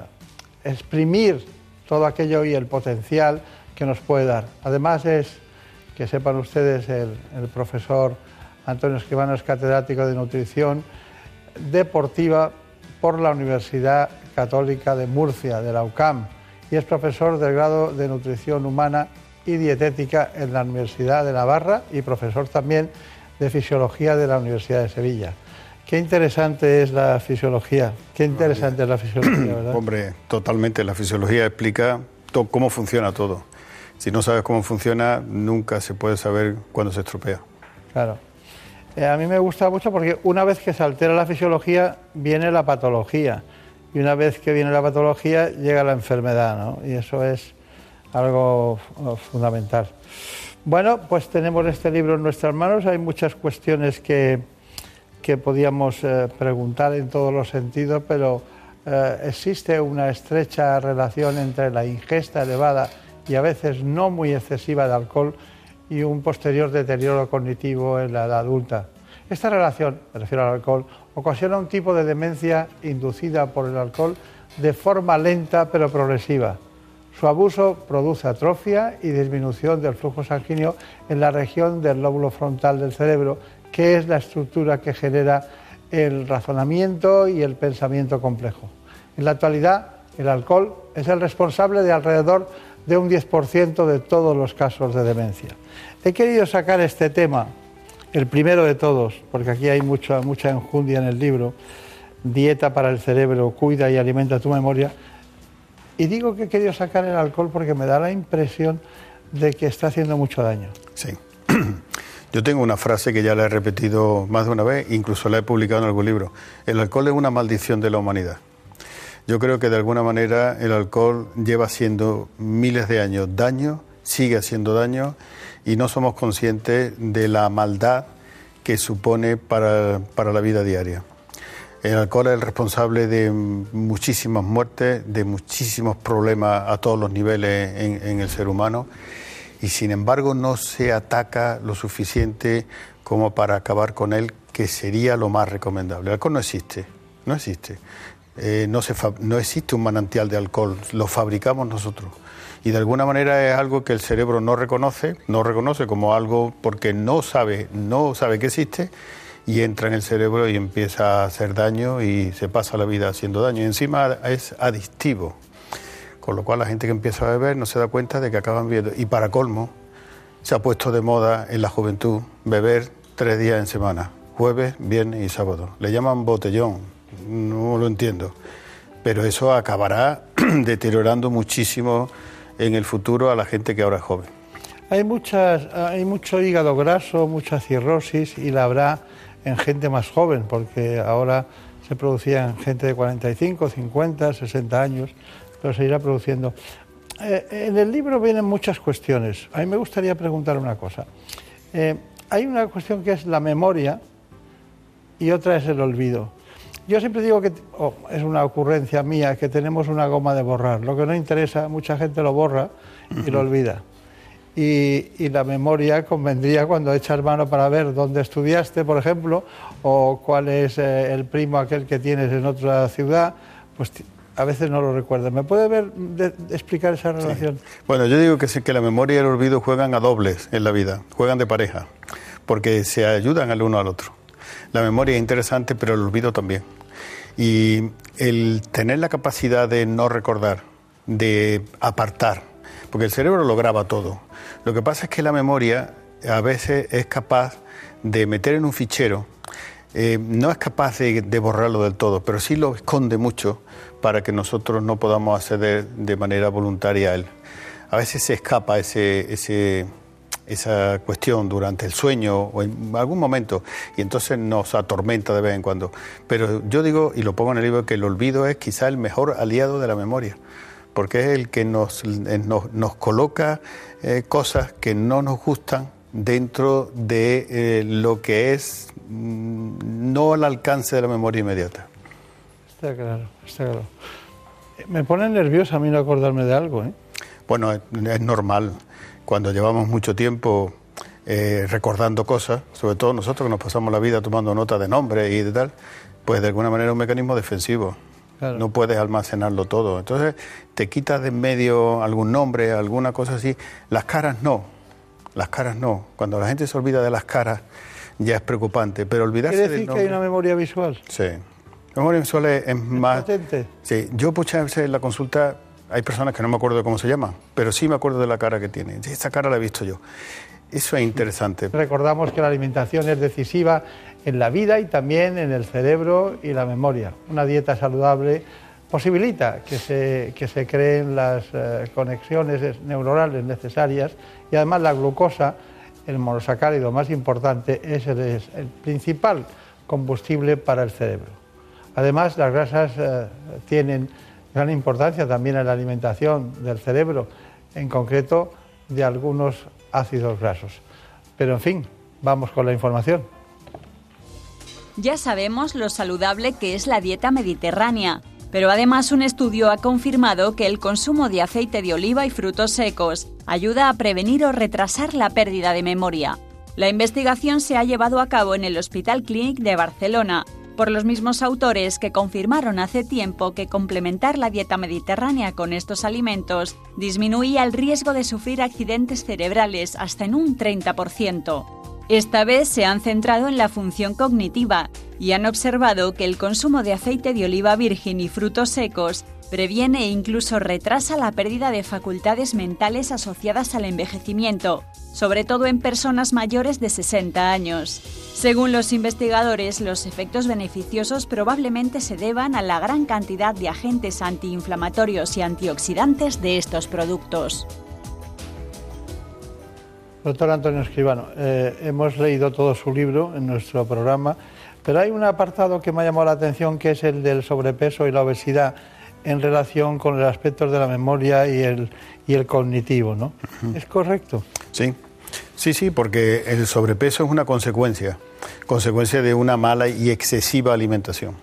exprimir todo aquello y el potencial que nos puede dar. Además es, que sepan ustedes, el, el profesor Antonio Escribano es catedrático de nutrición deportiva por la Universidad Católica de Murcia, de la UCAM y es profesor del grado de Nutrición Humana y Dietética en la Universidad de Navarra y profesor también de Fisiología de la Universidad de Sevilla. Qué interesante es la fisiología, qué interesante es la fisiología, ¿verdad? Hombre, totalmente, la fisiología explica cómo funciona todo. Si no sabes cómo funciona, nunca se puede saber cuándo se estropea. Claro. Eh, a mí me gusta mucho porque una vez que se altera la fisiología, viene la patología y una vez que viene la patología llega la enfermedad, ¿no? Y eso es algo fundamental. Bueno, pues tenemos este libro en nuestras manos, hay muchas cuestiones que, que podíamos eh, preguntar en todos los sentidos, pero eh, existe una estrecha relación entre la ingesta elevada y a veces no muy excesiva de alcohol y un posterior deterioro cognitivo en la edad adulta. Esta relación, me refiero al alcohol, ocasiona un tipo de demencia inducida por el alcohol de forma lenta pero progresiva. Su abuso produce atrofia y disminución del flujo sanguíneo en la región del lóbulo frontal del cerebro, que es la estructura que genera el razonamiento y el pensamiento complejo. En la actualidad, el alcohol es el responsable de alrededor de un 10% de todos los casos de demencia. He querido sacar este tema el primero de todos, porque aquí hay mucha, mucha enjundia en el libro, Dieta para el cerebro, cuida y alimenta tu memoria. Y digo que he querido sacar el alcohol porque me da la impresión de que está haciendo mucho daño. Sí. Yo tengo una frase que ya la he repetido más de una vez, incluso la he publicado en algún libro. El alcohol es una maldición de la humanidad. Yo creo que de alguna manera el alcohol lleva haciendo miles de años daño, sigue haciendo daño y no somos conscientes de la maldad que supone para, para la vida diaria. El alcohol es el responsable de muchísimas muertes, de muchísimos problemas a todos los niveles en, el ser humano y sin embargo no se ataca lo suficiente como para acabar con él, que sería lo más recomendable. El alcohol no existe, no existe. Eh, no, se no existe un manantial de alcohol, lo fabricamos nosotros. Y de alguna manera es algo que el cerebro no reconoce, no reconoce como algo porque no sabe, no sabe que existe y entra en el cerebro y empieza a hacer daño y se pasa la vida haciendo daño. Y encima es adictivo, con lo cual la gente que empieza a beber no se da cuenta de que acaban viendo. Y para colmo, se ha puesto de moda en la juventud beber tres días en semana, jueves, viernes y sábado. Le llaman botellón, no lo entiendo, pero eso acabará deteriorando muchísimo en el futuro a la gente que ahora es joven. Hay, muchas, hay mucho hígado graso, mucha cirrosis y la habrá en gente más joven, porque ahora se producía en gente de 45, 50, 60 años, pero se irá produciendo. Eh, en el libro vienen muchas cuestiones. A mí me gustaría preguntar una cosa. Eh, hay una cuestión que es la memoria y otra es el olvido. Yo siempre digo que, oh, es una ocurrencia mía, que tenemos una goma de borrar. Lo que no interesa, mucha gente lo borra y lo olvida. Y, y la memoria convendría cuando echas mano para ver dónde estudiaste, por ejemplo, o cuál es eh, el primo aquel que tienes en otra ciudad, pues a veces no lo recuerdas. ¿Me puede ver, de- de explicar esa relación? Bueno, yo digo que sí, que la memoria y el olvido juegan a dobles en la vida, juegan de pareja, porque se ayudan el uno al otro. La memoria es interesante, pero el olvido también. Y el tener la capacidad de no recordar, de apartar, porque el cerebro lo graba todo. Lo que pasa es que la memoria a veces es capaz de meter en un fichero, eh, no es capaz de, de borrarlo del todo, pero sí lo esconde mucho para que nosotros no podamos acceder de manera voluntaria a él. A veces se escapa ese, ese, esa cuestión durante el sueño o en algún momento y entonces nos atormenta de vez en cuando. Pero yo digo, y lo pongo en el libro, que el olvido es quizá el mejor aliado de la memoria, porque es el que nos, eh, nos, nos coloca eh, cosas que no nos gustan dentro de eh, lo que es mm, no al alcance de la memoria inmediata. Está claro, está claro. Me pone nervioso a mí no acordarme de algo, ¿eh? Bueno, es, es normal. Cuando llevamos mucho tiempo eh, recordando cosas, sobre todo nosotros que nos pasamos la vida tomando nota de nombres y de tal, pues de alguna manera es un mecanismo defensivo. Claro. No puedes almacenarlo todo. Entonces te quitas de en medio algún nombre, alguna cosa así. Las caras no. Las caras no. Cuando la gente se olvida de las caras ya es preocupante. Pero olvidarse ¿Quiere del decir que hay una memoria visual? Sí. La memoria visual es, es más... potente? Sí. Yo muchas veces en la consulta hay personas que no me acuerdo de cómo se llaman, pero sí me acuerdo de la cara que tiene. Esa cara la he visto yo. Eso es interesante. Recordamos que la alimentación es decisiva en la vida y también en el cerebro y la memoria. Una dieta saludable posibilita que se, que se creen las eh, conexiones neuronales necesarias y además la glucosa, el monosacárido más importante, es el, es el principal combustible para el cerebro. Además, las grasas eh, tienen gran importancia también en la alimentación del cerebro, en concreto de algunos ácidos grasos. Pero en fin, vamos con la información. Ya sabemos lo saludable que es la dieta mediterránea, pero además un estudio ha confirmado que el consumo de aceite de oliva y frutos secos ayuda a prevenir o retrasar la pérdida de memoria. La investigación se ha llevado a cabo en el Hospital Clínic de Barcelona por los mismos autores que confirmaron hace tiempo que complementar la dieta mediterránea con estos alimentos disminuía el riesgo de sufrir accidentes cerebrales hasta en un 30%. Esta vez se han centrado en la función cognitiva y han observado que el consumo de aceite de oliva virgen y frutos secos previene e incluso retrasa la pérdida de facultades mentales asociadas al envejecimiento, sobre todo en personas mayores de 60 años. Según los investigadores, los efectos beneficiosos probablemente se deban a la gran cantidad de agentes antiinflamatorios y antioxidantes de estos productos. Doctor Antonio Escribano, eh, hemos leído todo su libro en nuestro programa, pero hay un apartado que me ha llamado la atención que es el del sobrepeso y la obesidad. En relación con los aspectos de la memoria y el, y el cognitivo, ¿no? ¿Es correcto? Sí, sí, sí, porque el sobrepeso es una consecuencia, consecuencia de una mala y excesiva alimentación.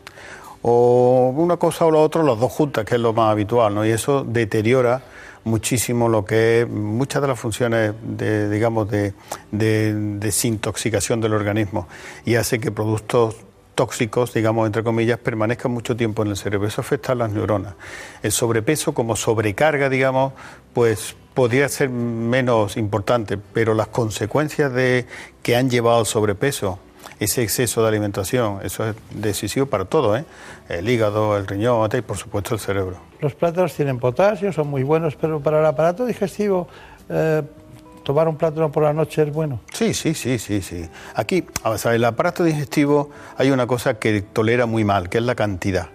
O una cosa o la otra, las dos juntas, que es lo más habitual, ¿no? Y eso deteriora muchísimo lo que es muchas de las funciones de, digamos, de, de desintoxicación del organismo y hace que productos tóxicos, digamos, entre comillas, permanezcan mucho tiempo en el cerebro. Eso afecta a las neuronas. El sobrepeso como sobrecarga, digamos, pues podría ser menos importante, pero las consecuencias de que han llevado al sobrepeso, ese exceso de alimentación, eso es decisivo para todo, ¿eh? el hígado, el riñón y por supuesto el cerebro. Los plátanos tienen potasio, son muy buenos, pero para el aparato digestivo eh, tomar un plátano por la noche es bueno. Sí, sí, sí, sí, sí. Aquí, el aparato digestivo hay una cosa que tolera muy mal, que es la cantidad.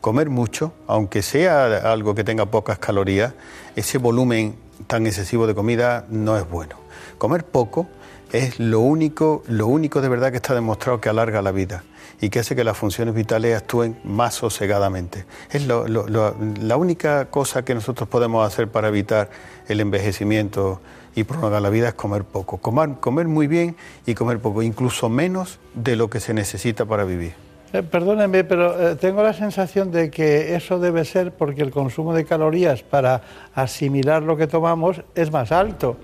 Comer mucho, aunque sea algo que tenga pocas calorías, ese volumen tan excesivo de comida no es bueno. Comer poco es lo único, lo único de verdad que está demostrado que alarga la vida y que hace que las funciones vitales actúen más sosegadamente. Es lo, la única cosa que nosotros podemos hacer para evitar el envejecimiento y prolongar la vida es comer poco. Comer, comer muy bien y comer poco, incluso menos de lo que se necesita para vivir. Eh, perdónenme, pero eh, tengo la sensación de que eso debe ser porque el consumo de calorías para asimilar lo que tomamos es más alto.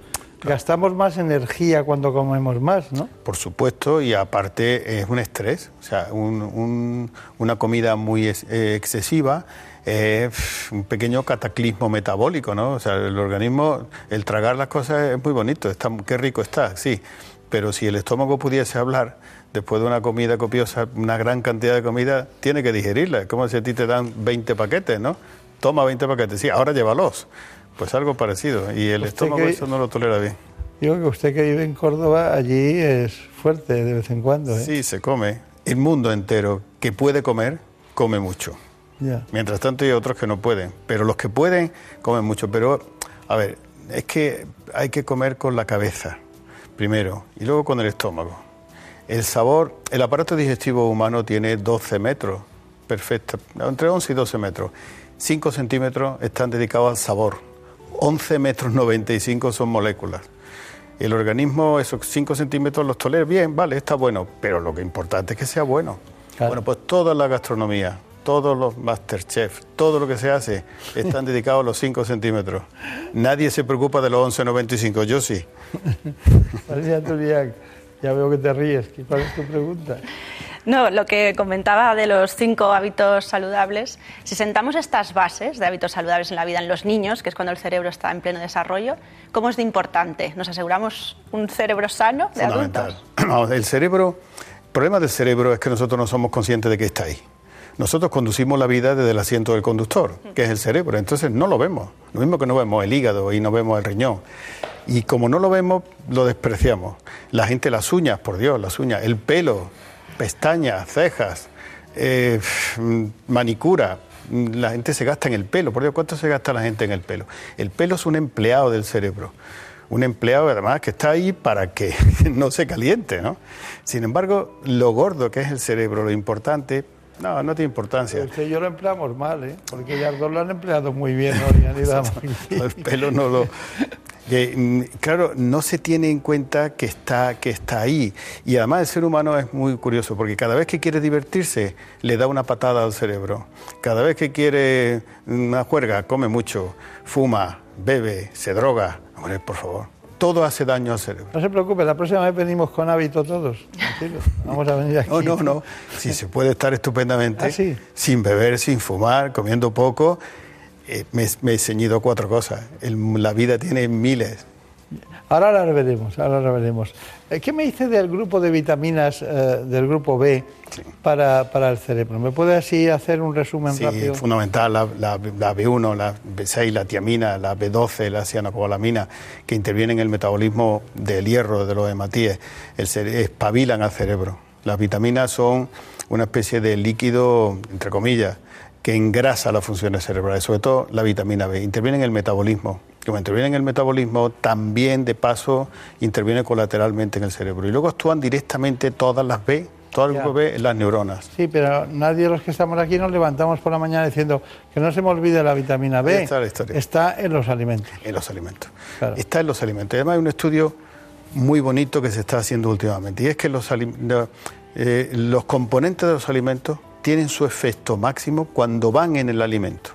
Gastamos más energía cuando comemos más, ¿no? Por supuesto, y aparte es un estrés, o sea, un, un, una comida muy eh, excesiva es un pequeño cataclismo metabólico, ¿no? O sea, el organismo, el tragar las cosas es muy bonito, está, qué rico está, sí, pero si el estómago pudiese hablar después de una comida copiosa, una gran cantidad de comida, tiene que digerirla. Es como si a ti te dan 20 paquetes, ¿no? Toma 20 paquetes, sí, ahora llévalos. Pues algo parecido, y el estómago eso no lo tolera bien. Digo que usted que vive en Córdoba, allí es fuerte de vez en cuando. ¿eh? Sí, se come. El mundo entero que puede comer, come mucho. Mientras tanto hay otros que no pueden, pero los que pueden comen mucho. Pero, a ver, es que hay que comer con la cabeza primero y luego con el estómago. El sabor, el aparato digestivo humano tiene 12 metros, perfecto, entre 11 y 12 metros. 5 centímetros están dedicados al sabor, 11 metros 95 son moléculas. El organismo, esos 5 centímetros los tolera bien, vale, está bueno, pero lo que importante es que sea bueno. Bueno, pues toda la gastronomía, todos los Masterchef, todo lo que se hace, están dedicados a los 5 centímetros. Nadie se preocupa de los 11,95, yo sí. ya veo que te ríes. ¿Cuál es tu pregunta? No, lo que comentaba de los cinco hábitos saludables, si sentamos estas bases de hábitos saludables en la vida en los niños, que es cuando el cerebro está en pleno desarrollo, ¿cómo es de importante? ¿Nos aseguramos un cerebro sano de adultos? el cerebro, el problema del cerebro es que nosotros no somos conscientes de que está ahí. Nosotros conducimos la vida desde el asiento del conductor, que es el cerebro, entonces no lo vemos. Lo mismo que no vemos el hígado y no vemos el riñón. Y como no lo vemos, lo despreciamos. La gente, las uñas, por Dios, las uñas, el pelo, pestañas, cejas, eh, manicura, la gente se gasta en el pelo. Por Dios, ¿cuánto se gasta la gente en el pelo? El pelo es un empleado del cerebro. Un empleado además que está ahí para que no se caliente, ¿no? Sin embargo, lo gordo que es el cerebro, lo importante, no, no tiene importancia. Es que yo lo empleamos mal, ¿eh? Porque ya dos lo han empleado muy bien, ¿no? El pelo no lo... Mm, claro, no se tiene en cuenta que está, que está ahí. Y además el ser humano es muy curioso, porque cada vez que quiere divertirse, le da una patada al cerebro. Cada vez que quiere una juerga, come mucho, fuma, bebe, se droga. Hombre, por favor todo hace daño al cerebro. No se preocupe, la próxima vez venimos con hábito todos. Vamos a venir aquí. No, no, no. Sí, se puede estar estupendamente ¿Ah, sin beber, sin fumar, comiendo poco. Eh, me, he ceñido cuatro cosas. la vida tiene miles. Ahora la veremos, ahora la veremos. Eh, ¿Qué me dice del grupo de vitaminas eh, del grupo B para, para, el cerebro? ¿Me puede así hacer un resumen sí, rápido? fundamental, la, la, B1, la B6, la tiamina, la B12, la cianocobalamina, que intervienen en el metabolismo del hierro, de los hematíes, el, espabilan al cerebro. Las vitaminas son una especie de líquido, entre comillas, que engrasa las funciones cerebrales, sobre todo la vitamina B, interviene en el metabolismo. Como interviene en el metabolismo, también de paso interviene colateralmente en el cerebro. Y luego actúan directamente todas las B Todo el grupo B es las neuronas. Sí, pero nadie de los que estamos aquí nos levantamos por la mañana diciendo que no se me olvide la vitamina B. Está la historia. Está en los alimentos. En los alimentos. Está en los alimentos. Además hay un estudio muy bonito que se está haciendo últimamente y es que los, eh, los componentes de los alimentos tienen su efecto máximo cuando van en el alimento.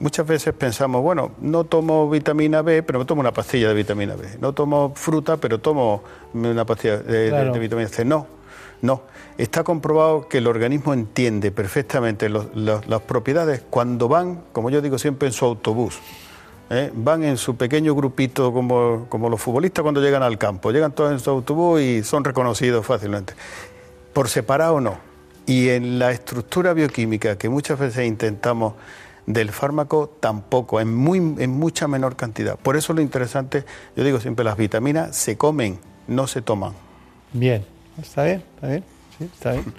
Muchas veces pensamos, bueno, no tomo vitamina B, pero me tomo una pastilla de vitamina B. No tomo fruta, pero tomo una pastilla de, de- Claro. de vitamina C. No, no. Está comprobado que el organismo entiende perfectamente los- los- las propiedades cuando van, como yo digo siempre, en su autobús. ¿eh? Van en su pequeño grupito como, como los futbolistas cuando llegan al campo. Llegan todos en su autobús y son reconocidos fácilmente. Por separado no. Y en la estructura bioquímica que muchas veces intentamos del fármaco tampoco, en, muy, en mucha menor cantidad. Por eso lo interesante, yo digo siempre, las vitaminas se comen, no se toman. Bien, está bien, está bien, sí, está bien.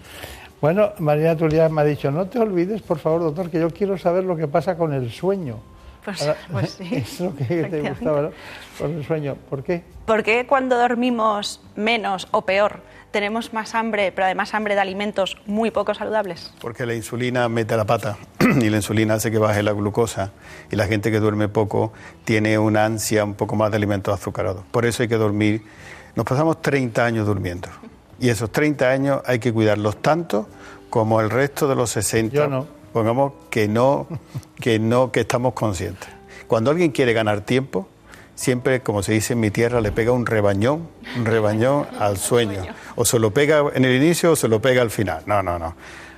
Bueno, Marina Tulián me ha dicho, no te olvides, por favor, doctor, que yo quiero saber lo que pasa con el sueño. Pues, Ahora, pues sí. Es lo que te gustaba, ¿no? Con el sueño. ¿Por qué? ¿Por qué cuando dormimos menos o peor tenemos más hambre, pero además hambre de alimentos muy poco saludables? Porque la insulina mete la pata y la insulina hace que baje la glucosa y la gente que duerme poco tiene una ansia un poco más de alimentos azucarados. Por eso hay que dormir. Nos pasamos 30 años durmiendo y esos 30 años hay que cuidarlos tanto como el resto de los 60. Yo no. Pongamos que no, que no, que estamos conscientes. Cuando alguien quiere ganar tiempo, siempre, como se dice en mi tierra, le pega un rebañón, un rebañón al sueño. O se lo pega en el inicio o se lo pega al final. No, no, no.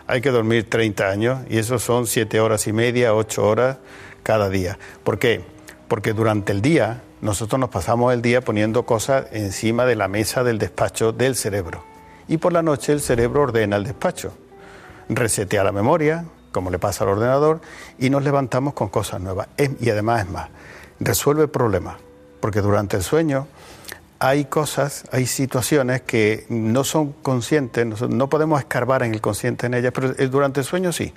Hay que dormir 30 años y eso son 7 horas y media, 8 horas cada día. ¿Por qué? Porque durante el día nosotros nos pasamos el día poniendo cosas encima de la mesa del despacho del cerebro. Y por la noche el cerebro ordena el despacho resetea la memoria, como le pasa al ordenador, y nos levantamos con cosas nuevas. Y además es más, resuelve problemas, porque durante el sueño hay cosas, hay situaciones que no son conscientes, no, podemos escarbar en el consciente en ellas, pero eh, durante el sueño sí.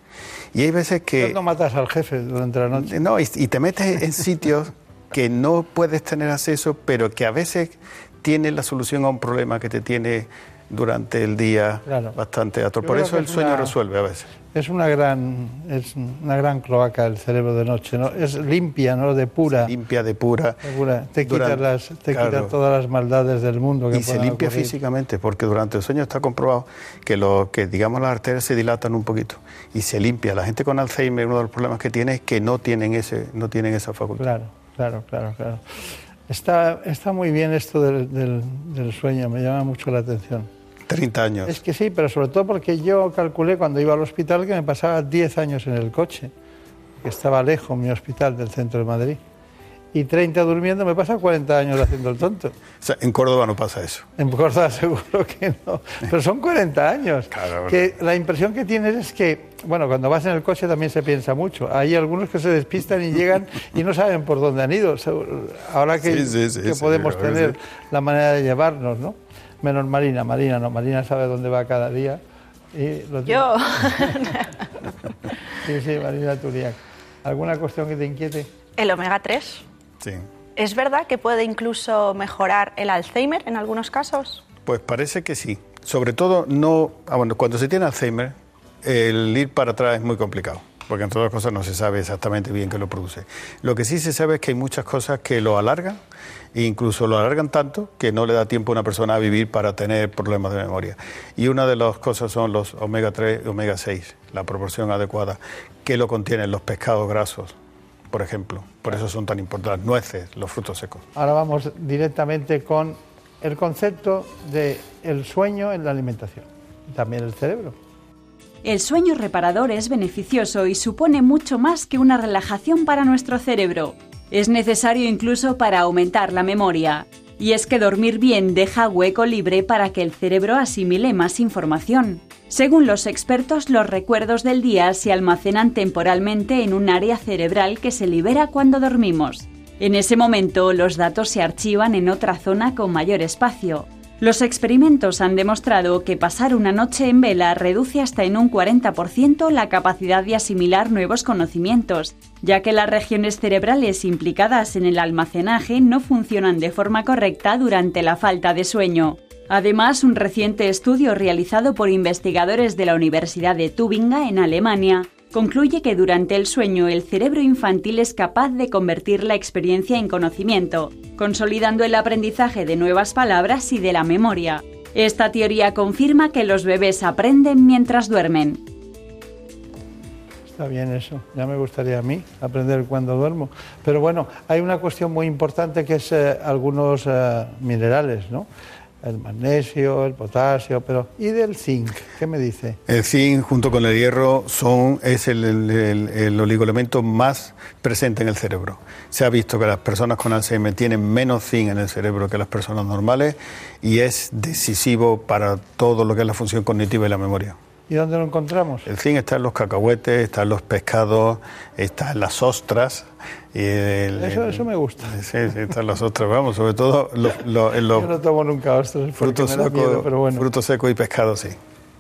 Y hay veces que... No matas al jefe durante la noche. No, y, y te metes en sitios que no puedes tener acceso, pero que a veces tienen la solución a un problema que te tiene durante el día Claro. bastante atro. Yo Por eso el sueño una- resuelve a veces. Es una gran, es una gran cloaca el cerebro de noche, ¿no? Es limpia, ¿no? De pura. limpia, de pura. De pura. Te quita las, te quita todas las maldades del mundo que Y se limpia ocurrir. físicamente, porque durante el sueño está comprobado que, lo, que digamos las arterias se dilatan un poquito y se limpia. La gente con Alzheimer, uno de los problemas que tiene es que no tienen, ese, no tienen esa facultad. Claro, claro, claro, claro. Está, está muy bien esto del, del- del sueño, me llama mucho la atención. 30 años. Es que sí, pero sobre todo porque yo calculé cuando iba al hospital que me pasaba 10 años en el coche, que estaba lejos mi hospital del centro de Madrid. Y 30 durmiendo me pasa 40 años haciendo el tonto. O sea, en Córdoba no pasa eso. En Córdoba seguro que no. Pero son 40 años. Claro. Que la impresión que tienes es que, bueno, cuando vas en el coche también se piensa mucho. Hay algunos que se despistan y llegan y no saben por dónde han ido. Ahora que, Sí, sí, sí, que sí, podemos tener la manera de llevarnos, ¿no? Menos Marina, Marina no. Marina sabe dónde va cada día. Y lo Yo. Sí, sí, Marina Turiac. ¿Alguna cuestión que te inquiete? El omega 3. Sí. ¿Es verdad que puede incluso mejorar el Alzheimer en algunos casos? Pues parece que sí. Sobre todo, no, ah, bueno, cuando se tiene Alzheimer, el ir para atrás es muy complicado, porque entre otras cosas no se sabe exactamente bien qué lo produce. Lo que sí se sabe es que hay muchas cosas que lo alargan, e incluso lo alargan tanto que no le da tiempo a una persona a vivir para tener problemas de memoria. Y una de las cosas son los omega 3 y omega 6, la proporción adecuada, que lo contienen los pescados grasos, por ejemplo. Por eso son tan importantes, nueces, los frutos secos. Ahora vamos directamente con el concepto de el sueño en la alimentación. y También el cerebro. El sueño reparador es beneficioso y supone mucho más que una relajación para nuestro cerebro. Es necesario incluso para aumentar la memoria. Y es que dormir bien deja hueco libre para que el cerebro asimile más información. Según los expertos, los recuerdos del día se almacenan temporalmente en un área cerebral que se libera cuando dormimos. En ese momento, los datos se archivan en otra zona con mayor espacio. Los experimentos han demostrado que pasar una noche en vela reduce hasta en un 40% la capacidad de asimilar nuevos conocimientos, ya que las regiones cerebrales implicadas en el almacenaje no funcionan de forma correcta durante la falta de sueño. Además, un reciente estudio realizado por investigadores de la Universidad de Tübingen en Alemania concluye que durante el sueño el cerebro infantil es capaz de convertir la experiencia en conocimiento, consolidando el aprendizaje de nuevas palabras y de la memoria. Esta teoría confirma que los bebés aprenden mientras duermen. Está bien eso, ya me gustaría a mí aprender cuando duermo. Pero bueno, hay una cuestión muy importante que es eh, algunos eh, minerales, ¿no? El magnesio, el potasio, pero ¿y del zinc? ¿Qué me dice? El zinc junto con el hierro son, es el, el, el, el oligoelemento más presente en el cerebro. Se ha visto que las personas con Alzheimer tienen menos zinc en el cerebro que las personas normales y es decisivo para todo lo que es la función cognitiva y la memoria. ¿Y dónde lo encontramos? El zinc está en los cacahuetes, está en los pescados, está en las ostras. Y el- Eso, eso me gusta. Sí, sí, están las ostras, vamos, sobre todo lo- lo- en los Yo no tomo nunca ostras frutos secos pero bueno. frutos secos y pescados, sí.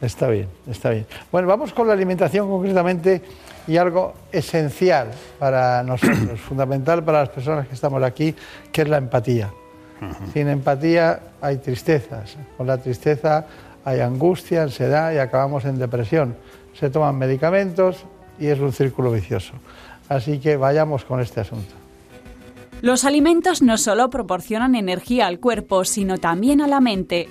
Está bien, está bien. Bueno, vamos con la alimentación concretamente y algo esencial para nosotros, fundamental para las personas que estamos aquí, que es la empatía. Sin empatía hay tristezas. Con la tristeza hay angustia, ansiedad y acabamos en depresión. Se toman medicamentos y es un círculo vicioso. Así que vayamos con este asunto. Los alimentos no solo proporcionan energía al cuerpo, sino también a la mente.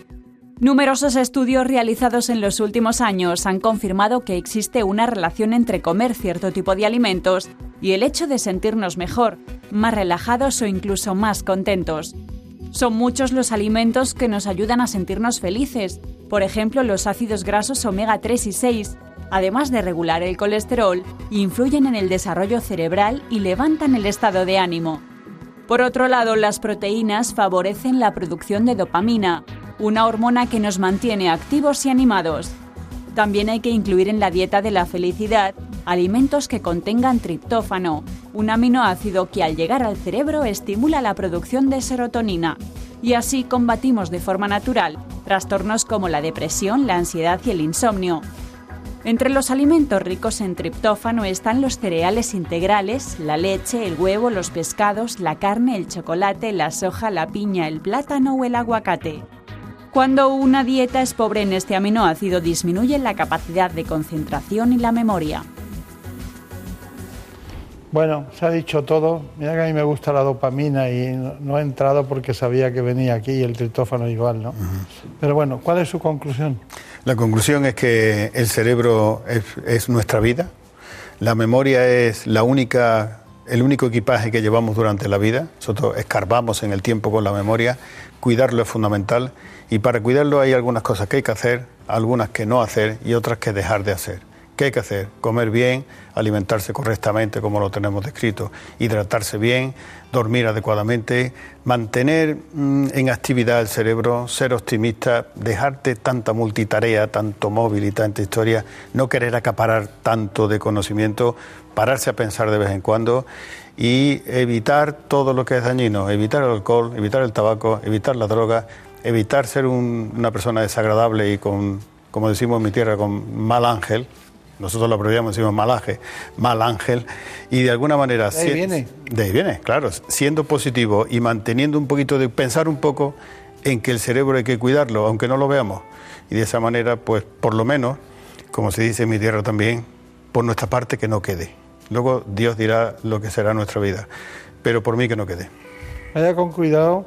Numerosos estudios realizados en los últimos años han confirmado que existe una relación entre comer cierto tipo de alimentos y el hecho de sentirnos mejor, más relajados o incluso más contentos. Son muchos los alimentos que nos ayudan a sentirnos felices, por ejemplo los ácidos grasos omega 3 y 6, además de regular el colesterol, influyen en el desarrollo cerebral y levantan el estado de ánimo. Por otro lado, las proteínas favorecen la producción de dopamina, una hormona que nos mantiene activos y animados. También hay que incluir en la dieta de la felicidad alimentos que contengan triptófano, un aminoácido que al llegar al cerebro estimula la producción de serotonina. Y así combatimos de forma natural trastornos como la depresión, la ansiedad y el insomnio. Entre los alimentos ricos en triptófano están los cereales integrales, la leche, el huevo, los pescados, la carne, el chocolate, la soja, la piña, el plátano o el aguacate. Cuando una dieta es pobre en este aminoácido disminuye la capacidad de concentración y la memoria. Bueno, se ha dicho todo. Mira que a mí me gusta la dopamina y no, no he entrado porque sabía que venía aquí y el triptófano igual, ¿no? Pero bueno, ¿cuál es su conclusión? La conclusión es que el cerebro es, es nuestra vida, la memoria es la única, el único equipaje que llevamos durante la vida, nosotros escarbamos en el tiempo con la memoria, cuidarlo es fundamental y para cuidarlo hay algunas cosas que hay que hacer, algunas que no hacer y otras que dejar de hacer. ¿Qué hay que hacer? Comer bien, alimentarse correctamente como lo tenemos descrito, hidratarse bien, dormir adecuadamente, mantener mm, en actividad el cerebro, ser optimista, dejarte tanta multitarea, tanto móvil y tanta historia, no querer acaparar tanto de conocimiento, pararse a pensar de vez en cuando y evitar todo lo que es dañino, evitar el alcohol, evitar el tabaco, evitar la droga, evitar ser un- una persona desagradable y con, como decimos en mi tierra, con mal ángel. Nosotros lo abreviamos, decimos malaje, mal ángel, y de alguna manera... De ahí si- viene. De ahí viene, claro, siendo positivo y manteniendo un poquito de... pensar un poco en que el cerebro hay que cuidarlo, aunque no lo veamos. Y de esa manera, pues por lo menos, como se dice en mi tierra también, por nuestra parte que no quede. Luego Dios dirá lo que será nuestra vida, pero por mí que no quede. Vaya con cuidado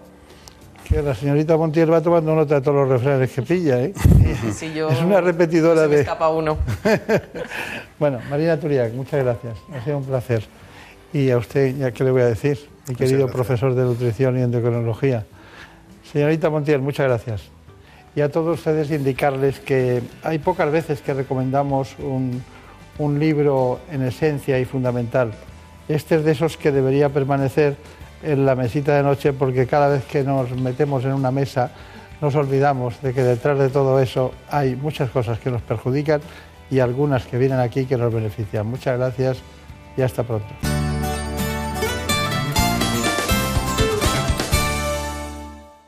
que la señorita Montiel va tomando nota de todos los refranes que pilla, ¿eh? Si yo- es una repetidora se me de... escapa uno. bueno, Marina Turiac, muchas gracias. Ha sido un placer. Y a usted, ya que le voy a decir, mi querido profesor de nutrición y endocrinología. Señorita Montiel, muchas gracias. Y a todos ustedes indicarles que hay pocas veces que recomendamos un, un libro en esencia y fundamental. Este es de esos que debería permanecer en la mesita de noche porque cada vez que nos metemos en una mesa nos olvidamos de que detrás de todo eso hay muchas cosas que nos perjudican y algunas que vienen aquí que nos benefician. Muchas gracias y hasta pronto.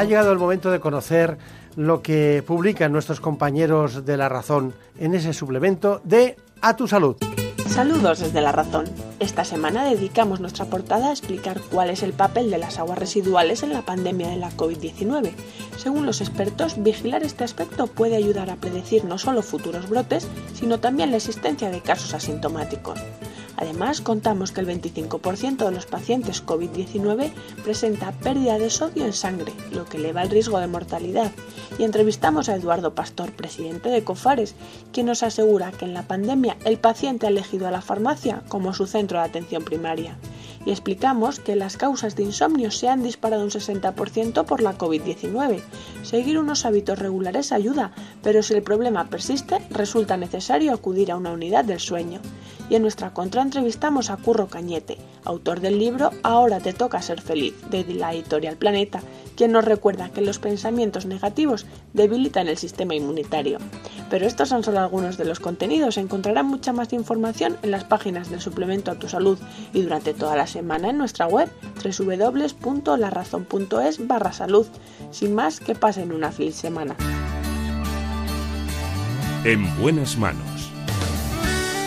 Ha llegado el momento de conocer lo que publican nuestros compañeros de La Razón en ese suplemento de A tu Salud. Saludos desde La Razón. Esta semana dedicamos nuestra portada a explicar cuál es el papel de las aguas residuales en la pandemia de la COVID-19. Según los expertos, vigilar este aspecto puede ayudar a predecir no solo futuros brotes, sino también la existencia de casos asintomáticos. Además, contamos que el 25% de los pacientes COVID-19 presenta pérdida de sodio en sangre, lo que eleva el riesgo de mortalidad. Y entrevistamos a Eduardo Pastor, presidente de Cofares, quien nos asegura que en la pandemia el paciente ha elegido a la farmacia como su centro de atención primaria. Y explicamos que las causas de insomnio se han disparado un 60% por la COVID-19. Seguir unos hábitos regulares ayuda, pero si el problema persiste, resulta necesario acudir a una unidad del sueño y en nuestra contra entrevistamos a Curro Cañete, autor del libro Ahora te toca ser feliz, de la editorial Planeta, quien nos recuerda que los pensamientos negativos debilitan el sistema inmunitario. Pero estos son solo algunos de los contenidos, encontrarán mucha más información en las páginas del suplemento a tu salud y durante toda la semana en nuestra web www.larazón.es barra salud. Sin más, que pasen una feliz semana. En buenas manos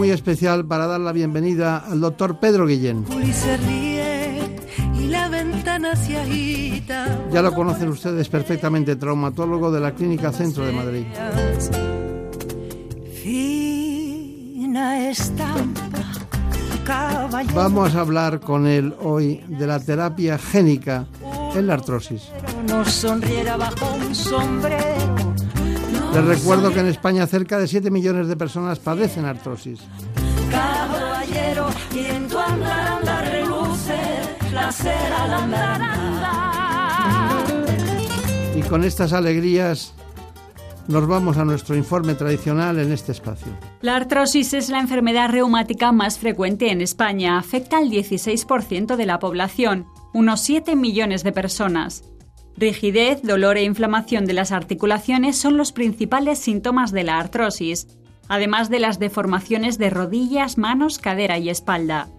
Muy especial para dar la bienvenida al doctor Pedro Guillén. Ya lo conocen ustedes perfectamente, traumatólogo de la Clínica Centro de Madrid. Vamos a hablar con él hoy de la terapia génica en la artrosis. No sonriera bajo un sombrero. Les recuerdo que en España cerca de 7 millones de personas padecen artrosis. Caballero, y en tu andaranda reluce la cera la andaranda. Y con estas alegrías nos vamos a nuestro informe tradicional en este espacio. La artrosis es la enfermedad reumática más frecuente en España. Afecta al 16% de la población, unos 7 millones de personas. Rigidez, dolor e inflamación de las articulaciones son los principales síntomas de la artrosis, además de las deformaciones de rodillas, manos, cadera y espalda.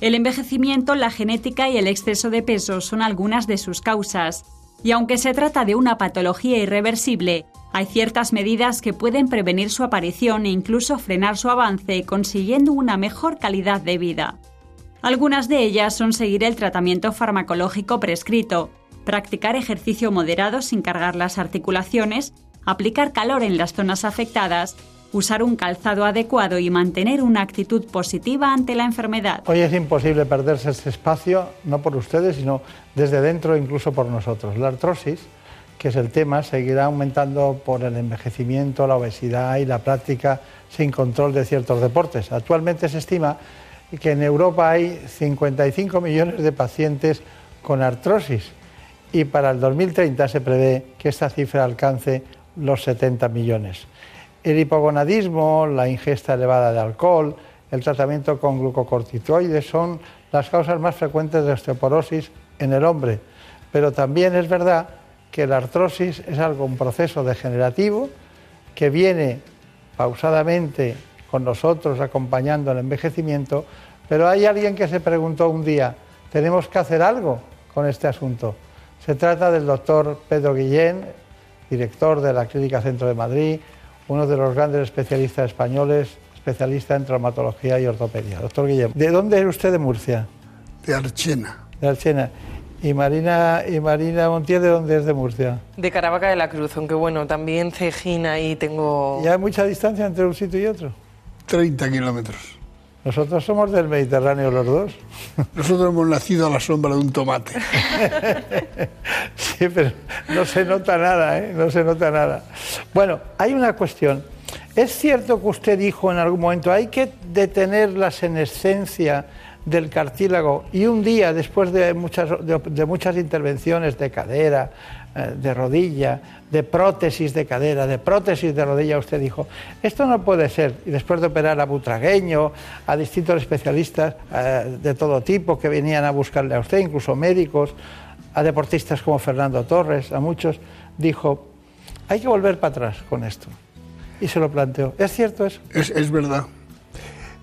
El envejecimiento, la genética y el exceso de peso son algunas de sus causas, y aunque se trata de una patología irreversible, hay ciertas medidas que pueden prevenir su aparición e incluso frenar su avance, consiguiendo una mejor calidad de vida. Algunas de ellas son seguir el tratamiento farmacológico prescrito, practicar ejercicio moderado sin cargar las articulaciones, aplicar calor en las zonas afectadas, usar un calzado adecuado y mantener una actitud positiva ante la enfermedad. Hoy es imposible perderse este espacio, no por ustedes, sino desde dentro, incluso por nosotros. La artrosis, que es el tema, seguirá aumentando por el envejecimiento, la obesidad y la práctica sin control de ciertos deportes. Actualmente se estima que en Europa hay 55 millones de pacientes con artrosis y para el 2030 se prevé que esta cifra alcance los 70 millones. El hipogonadismo, la ingesta elevada de alcohol, el tratamiento con glucocorticoides son las causas más frecuentes de osteoporosis en el hombre, pero también es verdad que la artrosis es algo, un proceso degenerativo que viene pausadamente con nosotros acompañando el envejecimiento, Pero hay alguien que se preguntó un día, tenemos que hacer algo con este asunto. Se trata del doctor Pedro Guillén, director de la Clínica Centro de Madrid, uno de los grandes especialistas españoles, especialista en traumatología y ortopedia. Doctor Guillén, ¿de dónde es usted de Murcia? De Archena. De Archena. ¿Y Marina, y Marina Montiel de dónde es de Murcia? De Caravaca de la Cruz, aunque bueno, también Cejina y tengo... ¿Y hay mucha distancia entre un sitio y otro? 30 kilómetros. Nosotros somos del Mediterráneo los dos. Nosotros hemos nacido a la sombra de un tomate. sí, pero no se nota nada, ¿eh? No se nota nada. Bueno, hay una cuestión. ¿Es cierto que usted dijo en algún momento, hay que detener la senescencia del cartílago y un día después de muchas, de, muchas intervenciones de cadera, de rodilla, de prótesis de cadera, de prótesis de rodilla, usted dijo, esto no puede ser. Y después de operar a Butragueño, a distintos especialistas eh, de todo tipo que venían a buscarle a usted, incluso médicos, a deportistas como Fernando Torres, a muchos, dijo, hay que volver para atrás con esto. Y se lo planteó. ¿Es cierto eso? Es, es verdad.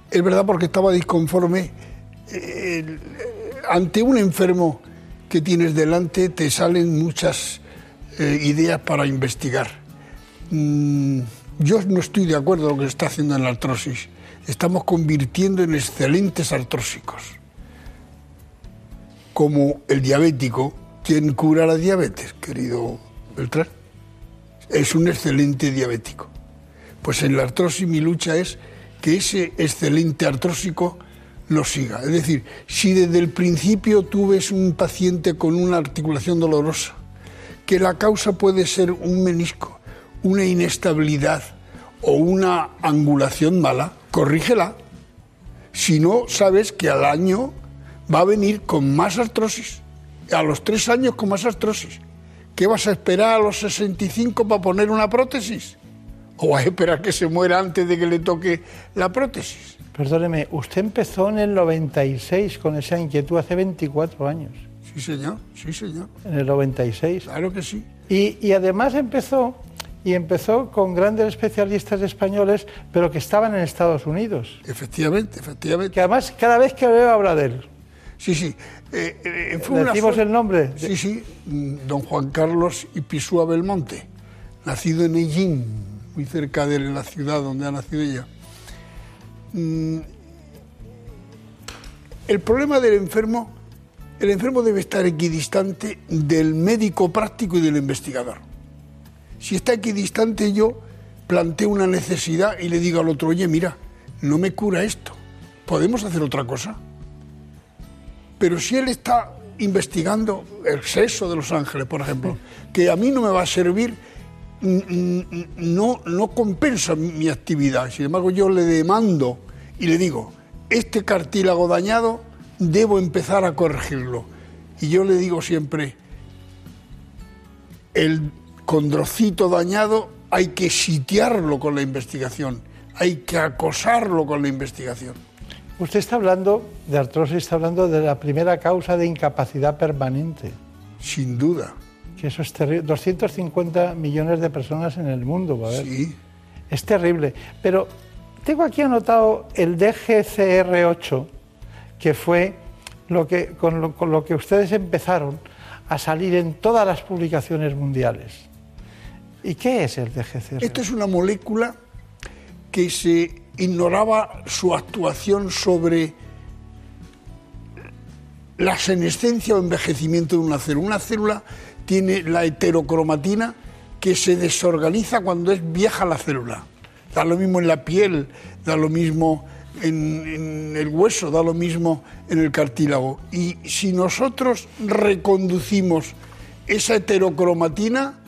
Es verdad porque estaba disconforme ante un enfermo que tienes delante te salen muchas eh, ideas para investigar. Mm, yo no estoy de acuerdo con lo que se está haciendo en la artrosis. Estamos convirtiendo en excelentes artrósicos. Como el diabético, ¿quién cura la diabetes, querido Beltrán? Es un excelente diabético. Pues en la artrosis mi lucha es que ese excelente artrósico lo siga. Es decir, si desde el principio tú ves un paciente con una articulación dolorosa, que la causa puede ser un menisco, una inestabilidad o una angulación mala, corrígela. Si no, sabes que al año va a venir con más artrosis, a los tres años con más artrosis. ¿Qué vas a esperar a los 65 para poner una prótesis? ¿O vas a esperar que se muera antes de que le toque la prótesis? Perdóneme, usted empezó en el 96 con esa inquietud hace 24 años. Sí, señor, sí, señor. En el 96. Claro que sí. Y, y además empezó, y empezó con grandes especialistas españoles, pero que estaban en Estados Unidos. Efectivamente, efectivamente. Que además cada vez que veo habla de él. Sí, sí. Eh, eh, ¿Decimos el nombre? Sí, sí. Mm, don Juan Carlos Ipisúa Belmonte, nacido en Ellín, muy cerca de la ciudad donde ha nacido ella. Mm, el problema del enfermo, el enfermo debe estar equidistante del médico práctico y del investigador. Si está equidistante yo planteo una necesidad y le digo al otro, oye, mira, no me cura esto, podemos hacer otra cosa. Pero si él está investigando el sexo de los ángeles, por ejemplo, que a mí no me va a servir, no, no compensa mi actividad. Sin embargo, yo le demando y le digo, este cartílago dañado debo empezar a corregirlo. Y yo le digo siempre, el condrocito dañado hay que sitiarlo con la investigación, hay que acosarlo con la investigación. Usted está hablando de artrosis, está hablando de la primera causa de incapacidad permanente. Sin duda. Que eso es terrible. 250 millones de personas en el mundo, ¿va Sí. Es terrible. Pero tengo aquí anotado el DGCR8, que fue lo que, con, lo, que ustedes empezaron a salir en todas las publicaciones mundiales. ¿Y qué es el DGCR? Esto es una molécula que se ignoraba su actuación sobre la senescencia o envejecimiento de una célula. Una célula tiene la heterocromatina que se desorganiza cuando es vieja la célula. Da lo mismo en la piel, da lo mismo en, el hueso, da lo mismo en el cartílago. Y si nosotros reconducimos esa heterocromatina,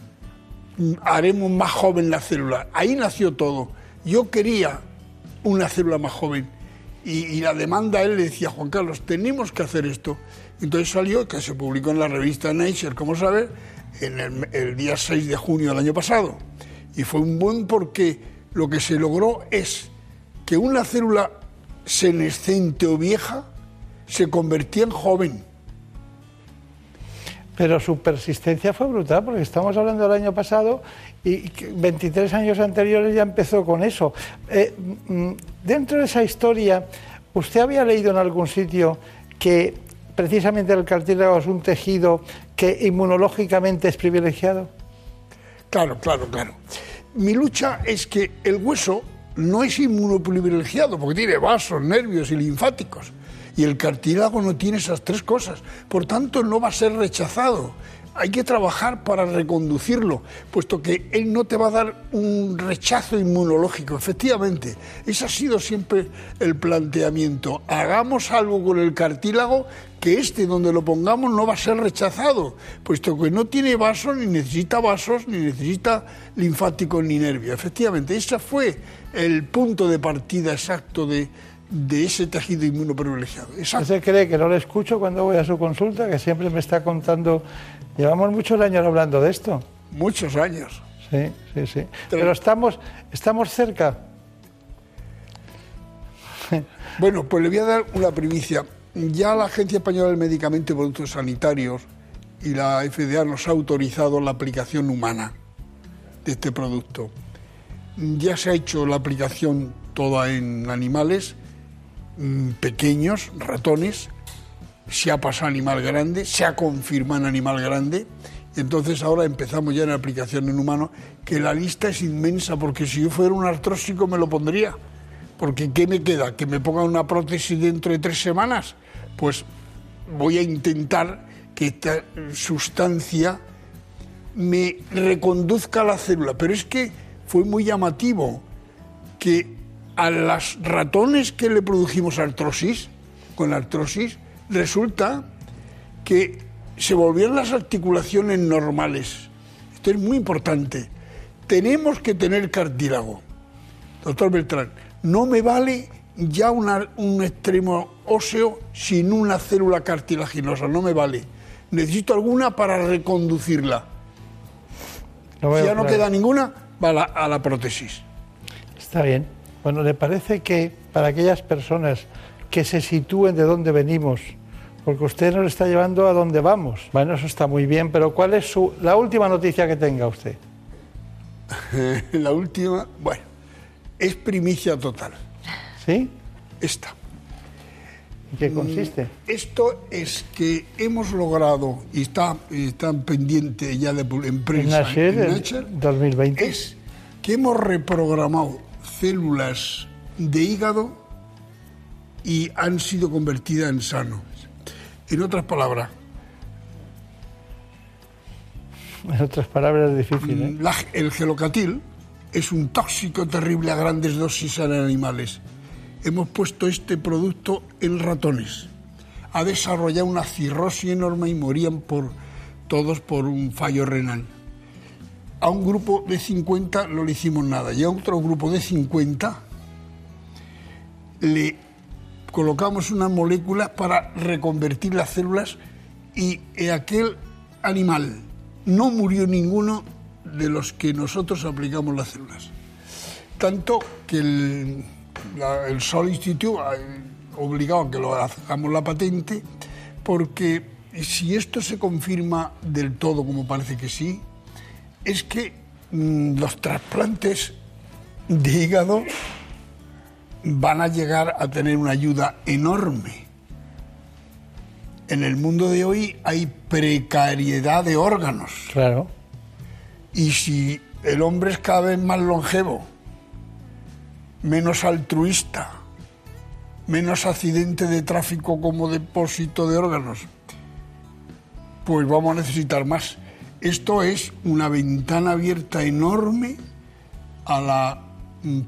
haremos más joven la célula. Ahí nació todo. Yo quería una célula más joven. Y, la demanda, él le decía, Juan Carlos, tenemos que hacer esto. Entonces salió, que se publicó en la revista Nature, como sabes, en el, el, día 6 de junio del año pasado. Y fue un buen porque lo que se logró es que una célula senescente o vieja se convertía en joven. Pero su persistencia fue brutal, porque estamos hablando del año pasado y 23 años anteriores ya empezó con eso. Eh, mm, dentro de esa historia, ¿Usted había leído en algún sitio que precisamente el cartílago es un tejido que inmunológicamente es privilegiado? Claro, claro, claro. Mi lucha es que el hueso no es inmunoprivilegiado porque tiene vasos, nervios y linfáticos. Y el cartílago no tiene esas tres cosas. Por tanto, no va a ser rechazado. Hay que trabajar para reconducirlo, puesto que él no te va a dar un rechazo inmunológico. Efectivamente, ese ha sido siempre el planteamiento. Hagamos algo con el cartílago que este donde lo pongamos no va a ser rechazado, puesto que no tiene vasos, ni necesita vasos, ni necesita linfáticos ni nervios. Efectivamente, ese fue el punto de partida exacto de, de ese tejido inmunoprivilegiado. ¿Usted cree que no le escucho cuando voy a su consulta, que siempre me está contando... Llevamos muchos años hablando de esto. Muchos años. Sí, sí, sí. Pero estamos, estamos cerca. Bueno, pues le voy a dar una primicia. Ya la Agencia Española del Medicamento y Productos Sanitarios y la FDA nos ha autorizado la aplicación humana de este producto. Ya se ha hecho la aplicación toda en animales mm, pequeños, ratones, se ha pasado a animal grande, se ha confirmado en animal grande, entonces ahora empezamos ya en aplicación en humano, que la lista es inmensa, porque si yo fuera un artrósico me lo pondría. Porque ¿qué me queda? ¿Que me pongan una prótesis dentro de tres semanas? Pues voy a intentar que esta sustancia me reconduzca la célula. Pero es que fue muy llamativo que a las ratones que le produjimos artrosis, con artrosis, resulta que se volvieron las articulaciones normales. Esto es muy importante. Tenemos que tener cartílago. Doctor Beltrán, no me vale ya una- un extremo óseo sin una célula cartilaginosa, no me vale. Necesito alguna para reconducirla. Si ya no queda ninguna, va a la, a la prótesis. Está bien. Bueno, ¿le parece que para aquellas personas que se sitúen de dónde venimos, porque usted nos está llevando a dónde vamos? Bueno, eso está muy bien, pero ¿cuál es su, la última noticia que tenga usted? la última, bueno, es primicia total. ¿Sí? Esta. ¿En qué consiste? Esto es que hemos logrado, y está, están pendiente ya de, en prensa, En Nature, en el Nature, 2020. es que hemos reprogramado células de hígado y han sido convertidas en sano. En otras palabras, En otras palabras, es difícil. ¿eh? la- el gelocatil es un tóxico terrible a grandes dosis en animales. Hemos puesto este producto en ratones. Ha desarrollado una cirrosis enorme y morían por, todos por un fallo renal. A un grupo de 50 no le hicimos nada y a otro grupo de 50 le colocamos unas moléculas para reconvertir las células y aquel animal no murió ninguno de los que nosotros aplicamos las células. Tanto que el, la- Sol Institute ha obligado a que lo hagamos la patente, porque si esto se confirma del todo, como parece que sí, es que mm, los trasplantes de hígado van a llegar a tener una ayuda enorme. En el mundo de hoy hay precariedad de órganos. Claro. Y si el hombre es cada vez más longevo, menos altruista, menos accidente de tráfico como depósito de órganos, pues vamos a necesitar más. Esto es una ventana abierta enorme a la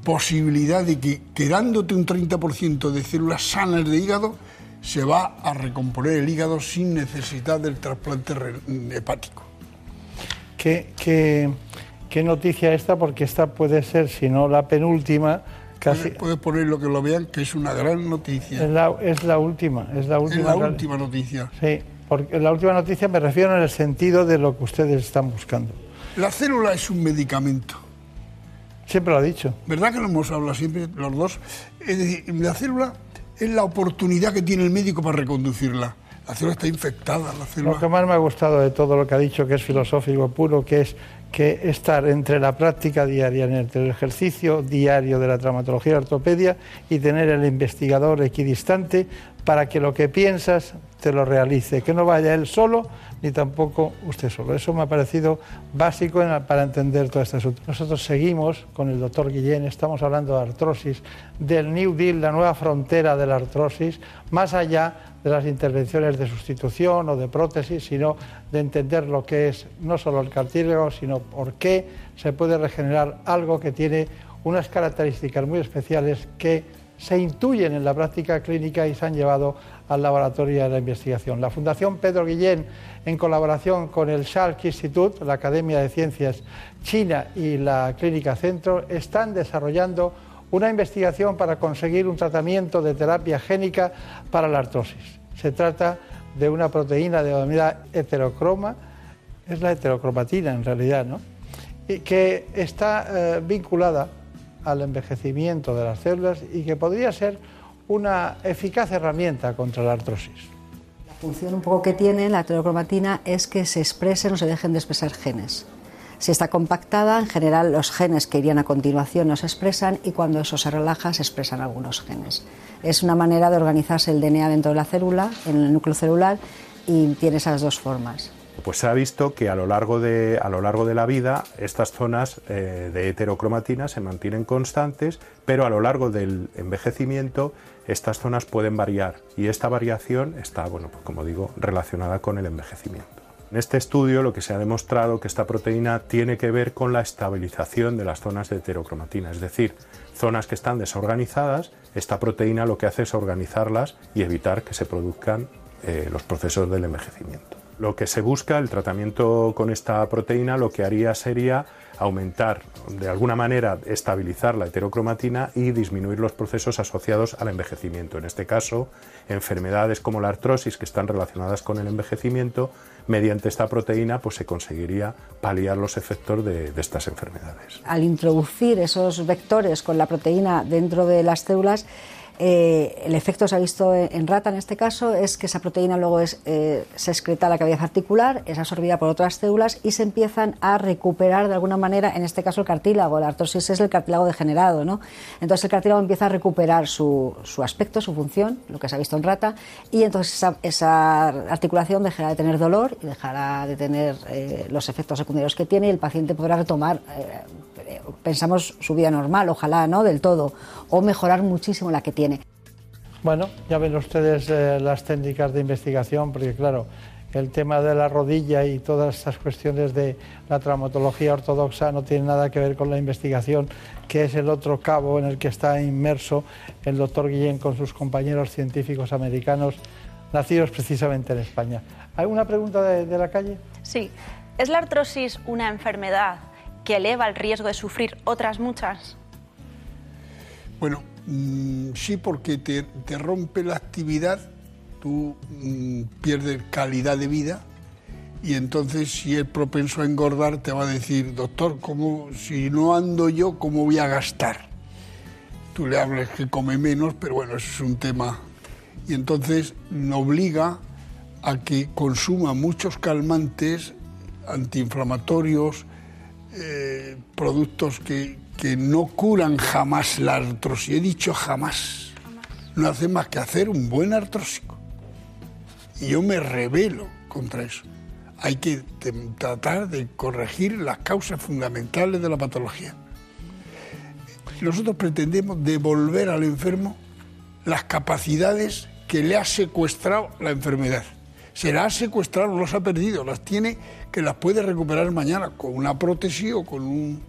posibilidad de que quedándote un 30% de células sanas de hígado, se va a recomponer el hígado sin necesidad del trasplante re- hepático. ¿Qué, qué, qué noticia esta? Porque esta puede ser, si no la penúltima, casi... Puedes puedes poner lo que lo vean, que es una gran noticia. Es la, es la última, es la última. Es la última noticia. Sí, porque la última noticia me refiero en el sentido de lo que ustedes están buscando. La célula es un medicamento. Siempre lo ha dicho. ¿Verdad que lo hemos hablado siempre los dos? Es decir, la célula es la oportunidad que tiene el médico para reconducirla. La célula está infectada, la célula... Lo que más me ha gustado de todo lo que ha dicho, que es filosófico puro, que es que estar entre la práctica diaria, entre el ejercicio diario de la traumatología y la ortopedia y tener el investigador equidistante para que lo que piensas te lo realice, que no vaya él solo ni tampoco usted solo. Eso me ha parecido básico para entender todo este asunto. Nosotros seguimos con el doctor Guillén, estamos hablando de artrosis, del New Deal, la nueva frontera de la artrosis, más allá de las intervenciones de sustitución o de prótesis, sino de entender lo que es no solo el cartílago, sino por qué se puede regenerar algo que tiene unas características muy especiales que se intuyen en la práctica clínica y se han llevado al laboratorio de la investigación. La Fundación Pedro Guillén, en colaboración con el Salk Institute, la Academia de Ciencias China y la Clínica Centro, están desarrollando una investigación para conseguir un tratamiento de terapia génica para la artrosis. Se trata de una proteína denominada heterocroma, es la heterocromatina en realidad, ¿no? Y que está eh, vinculada al envejecimiento de las células y que podría ser una eficaz herramienta contra la artrosis. La función un poco que tiene la heterocromatina es que se expresen o se dejen de expresar genes. Si está compactada, en general los genes que irían a continuación no se expresan y cuando eso se relaja se expresan algunos genes. Es una manera de organizarse el DNA dentro de la célula, en el núcleo celular, y tiene esas dos formas. Pues se ha visto que a lo largo de, a lo largo de la vida estas zonas eh, de heterocromatina se mantienen constantes, pero a lo largo del envejecimiento estas zonas pueden variar y esta variación está, bueno, pues como digo, relacionada con el envejecimiento. En este estudio lo que se ha demostrado que esta proteína tiene que ver con la estabilización de las zonas de heterocromatina, es decir, zonas que están desorganizadas, esta proteína lo que hace es organizarlas y evitar que se produzcan eh, los procesos del envejecimiento. Lo que se busca, el tratamiento con esta proteína, lo que haría sería aumentar, de alguna manera, estabilizar la heterocromatina y disminuir los procesos asociados al envejecimiento. En este caso, enfermedades como la artrosis, que están relacionadas con el envejecimiento, mediante esta proteína pues, se conseguiría paliar los efectos de, de estas enfermedades. Al introducir esos vectores con la proteína dentro de las células, eh, el efecto se ha visto en, rata en este caso es que esa proteína luego es, eh, se excreta a la cavidad articular, es absorbida por otras células y se empiezan a recuperar de alguna manera, en este caso el cartílago. La artrosis es el cartílago degenerado, ¿no? Entonces el cartílago empieza a recuperar su, su aspecto, su función, lo que se ha visto en rata, y entonces esa, esa articulación dejará de tener dolor y dejará de tener eh, los efectos secundarios que tiene y el paciente podrá retomar eh, pensamos su vida normal, ojalá no del todo, o mejorar muchísimo la que tiene. Bueno, ya ven ustedes eh, las técnicas de investigación, porque claro, el tema de la rodilla y todas estas cuestiones de la traumatología ortodoxa no tiene nada que ver con la investigación, que es el otro cabo en el que está inmerso el doctor Guillén con sus compañeros científicos americanos, nacidos precisamente en España. ¿Hay una pregunta de, de la calle? Sí. ¿Es la artrosis una enfermedad que eleva el riesgo de sufrir otras muchas? Bueno, mm, sí, porque te, rompe la actividad, tú mm, pierdes calidad de vida y entonces si es propenso a engordar te va a decir, doctor, ¿cómo, si no ando yo, ¿cómo voy a gastar? Tú le hablas que come menos, pero bueno, eso es un tema. Y entonces obliga a que consuma muchos calmantes, antiinflamatorios, eh, productos que, que no curan jamás la artrosis. He dicho jamás. No hace más que hacer un buen artrósico. Y yo me rebelo contra eso. Hay que tratar de corregir las causas fundamentales de la patología. Nosotros pretendemos devolver al enfermo las capacidades que le ha secuestrado la enfermedad. Se las ha secuestrado, no las ha perdido, las tiene que las puede recuperar mañana con una prótesis o con un-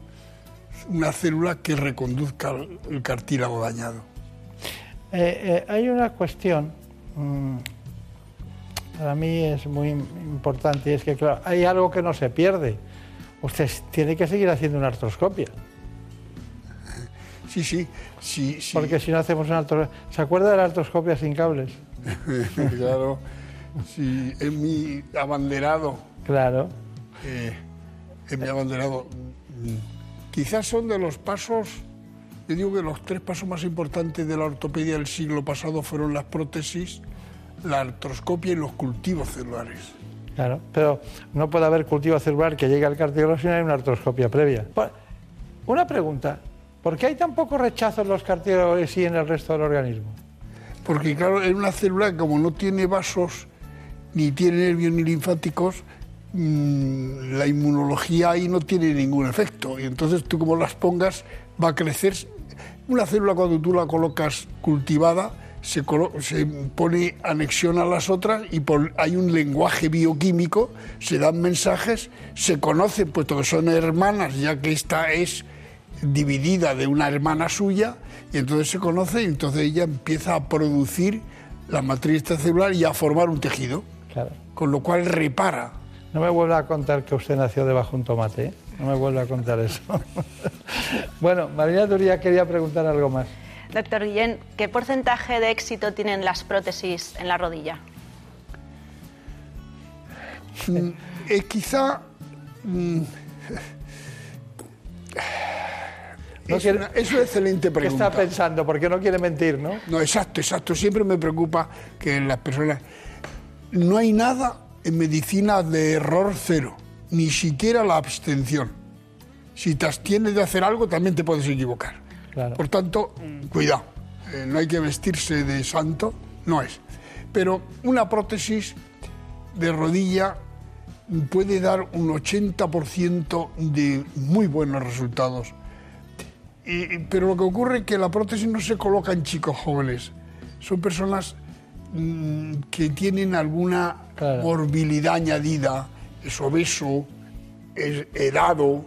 una célula que reconduzca el- cartílago dañado. Eh, eh, hay una cuestión, mm, para mí es muy importante, y es que, claro, hay algo que no se pierde. Usted tiene que seguir haciendo una artroscopia. Sí, sí, sí. sí. Porque si no hacemos una artroscopia... ¿Se acuerda de la artroscopia sin cables? claro, sí, es mi abanderado. Claro. Eh, es mi abanderado. Mm, Quizás son de los pasos, yo digo que los tres pasos más importantes de la ortopedia del siglo pasado fueron las prótesis, la artroscopia y los cultivos celulares. Claro, pero no puede haber cultivo celular que llegue al cartílago si no hay una artroscopia previa. Una pregunta, ¿por qué hay tan poco rechazo en los cartílagos y en el resto del organismo? Porque claro, es una célula como no tiene vasos, ni tiene nervios ni linfáticos, mm, la inmunología ahí no tiene ningún efecto. Y entonces tú como las pongas, va a crecer. Una célula cuando tú la colocas cultivada, se, se pone anexión a las otras y por- hay un lenguaje bioquímico, se dan mensajes, se conocen, puesto que son hermanas, ya que esta es dividida de una hermana suya, y entonces se conoce y entonces ella empieza a producir la matriz celular y a formar un tejido, Claro. con lo cual repara. No me vuelva a contar que usted nació debajo de un tomate, ¿eh? No me vuelva a contar eso. bueno, Marina Turía quería preguntar algo más. Doctor Guillén, ¿qué porcentaje de éxito tienen las prótesis en la rodilla? Mm, eh, quizá... mm, es, una, es una excelente ¿Qué pregunta. está pensando? Porque no quiere mentir, ¿no? No, exacto, exacto. Siempre me preocupa que las personas... No hay nada en medicina de error cero, ni siquiera la abstención. Si te abstienes de hacer algo, también te puedes equivocar. Claro. Por tanto, cuidado. Eh, no hay que vestirse de santo, no es. Pero una prótesis de rodilla puede dar un 80% de muy buenos resultados. Y- pero lo que ocurre es que la prótesis no se coloca en chicos jóvenes. Son personas mm, que tienen alguna morbilidad añadida, es obeso, es helado,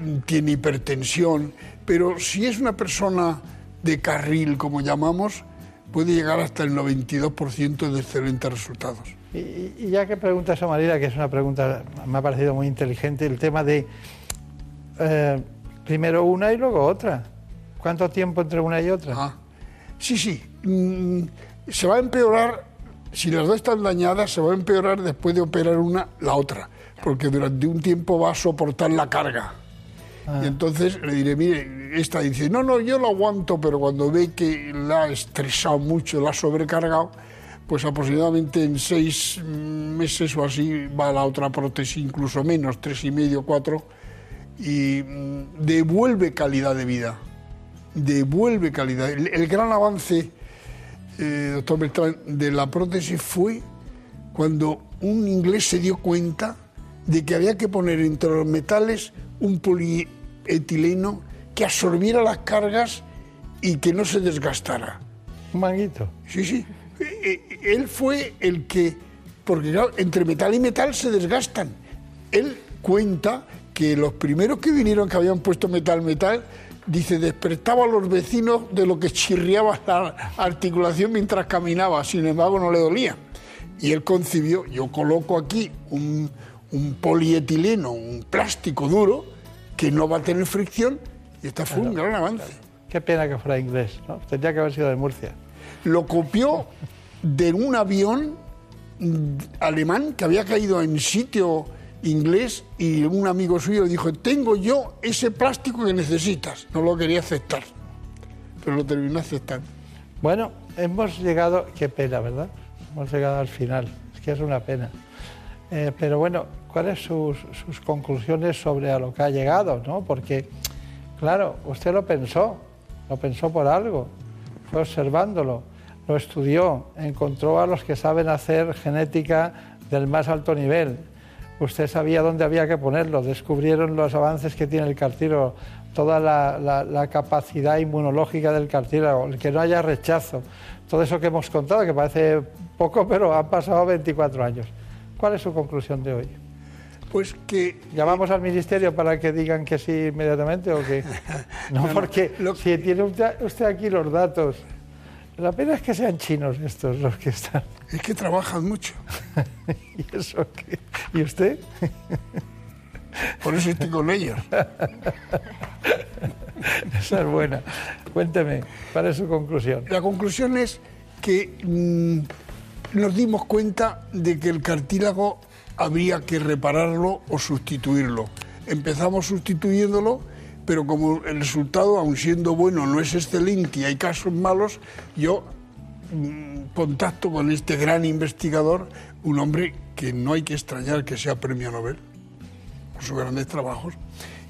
mm, tiene hipertensión. Pero si es una persona de carril, como llamamos, puede llegar hasta el 92% de excelentes resultados. Y, ya que preguntas a Marina, que es una pregunta, me ha parecido muy inteligente, el tema de eh, primero una y luego otra. ¿Cuánto tiempo entre una y otra? Ah, Sí, sí. Se va a empeorar, si las dos están dañadas, se va a empeorar después de operar una, la otra. Porque durante un tiempo va a soportar la carga. Ah. Y entonces le diré, mire, esta dice, no, no, yo lo aguanto, pero cuando ve que la ha estresado mucho, la ha sobrecargado, pues aproximadamente en seis meses o así va la otra prótesis, incluso menos, tres y medio, cuatro, y mm, devuelve calidad de vida. Devuelve calidad. El, el gran avance, eh, doctor Beltrán, de la prótesis fue cuando un inglés se dio cuenta de que había que poner entre los metales un polietileno que absorbiera las cargas y que no se desgastara. Un manguito. Sí, sí. Eh, eh, Él fue el que, porque claro, entre metal y metal se desgastan. Él cuenta que los primeros que vinieron que habían puesto metal, metal, dice, despertaba a los vecinos de lo que chirriaba la articulación mientras caminaba, sin embargo no le dolía. Y él concibió, yo coloco aquí un, un polietileno, un plástico duro, que no va a tener fricción, y esta fue un gran avance. Qué pena que fuera inglés, ¿no? Tendría que haber sido de Murcia. Lo copió de un avión alemán que había caído en sitio inglés y un amigo suyo dijo, tengo yo ese plástico que necesitas. No lo quería aceptar, pero lo terminó aceptando. Bueno, hemos llegado, qué pena, ¿verdad? Hemos llegado al final, es que es una pena. Eh, pero bueno, ¿cuáles sus, sus conclusiones sobre a lo que ha llegado? ¿no? Porque, claro, usted lo pensó, lo pensó por algo, fue observándolo, lo estudió, encontró a los que saben hacer genética del más alto nivel. Usted sabía dónde había que ponerlo, descubrieron los avances que tiene el cartílago, toda la, la- la capacidad inmunológica del cartílago, el que no haya rechazo, todo eso que hemos contado, que parece poco, pero han pasado 24 años. ¿Cuál es su conclusión de hoy? Pues que... ¿Llamamos al ministerio para que digan que sí inmediatamente o qué? No, No, no, porque si tiene usted aquí los datos, la pena es que sean chinos estos los que están. Es que trabajan mucho. ¿Y eso qué? ¿Y usted? Por eso estoy con ellos. Esa es buena. Cuénteme, ¿cuál es su conclusión? La conclusión es que mm, nos dimos cuenta de que el cartílago habría que repararlo o sustituirlo. Empezamos sustituyéndolo, pero como el resultado, aun siendo bueno, no es excelente y hay casos malos, yo mm, contacto con este gran investigador, un hombre que no hay que extrañar que sea premio Nobel por sus grandes trabajos.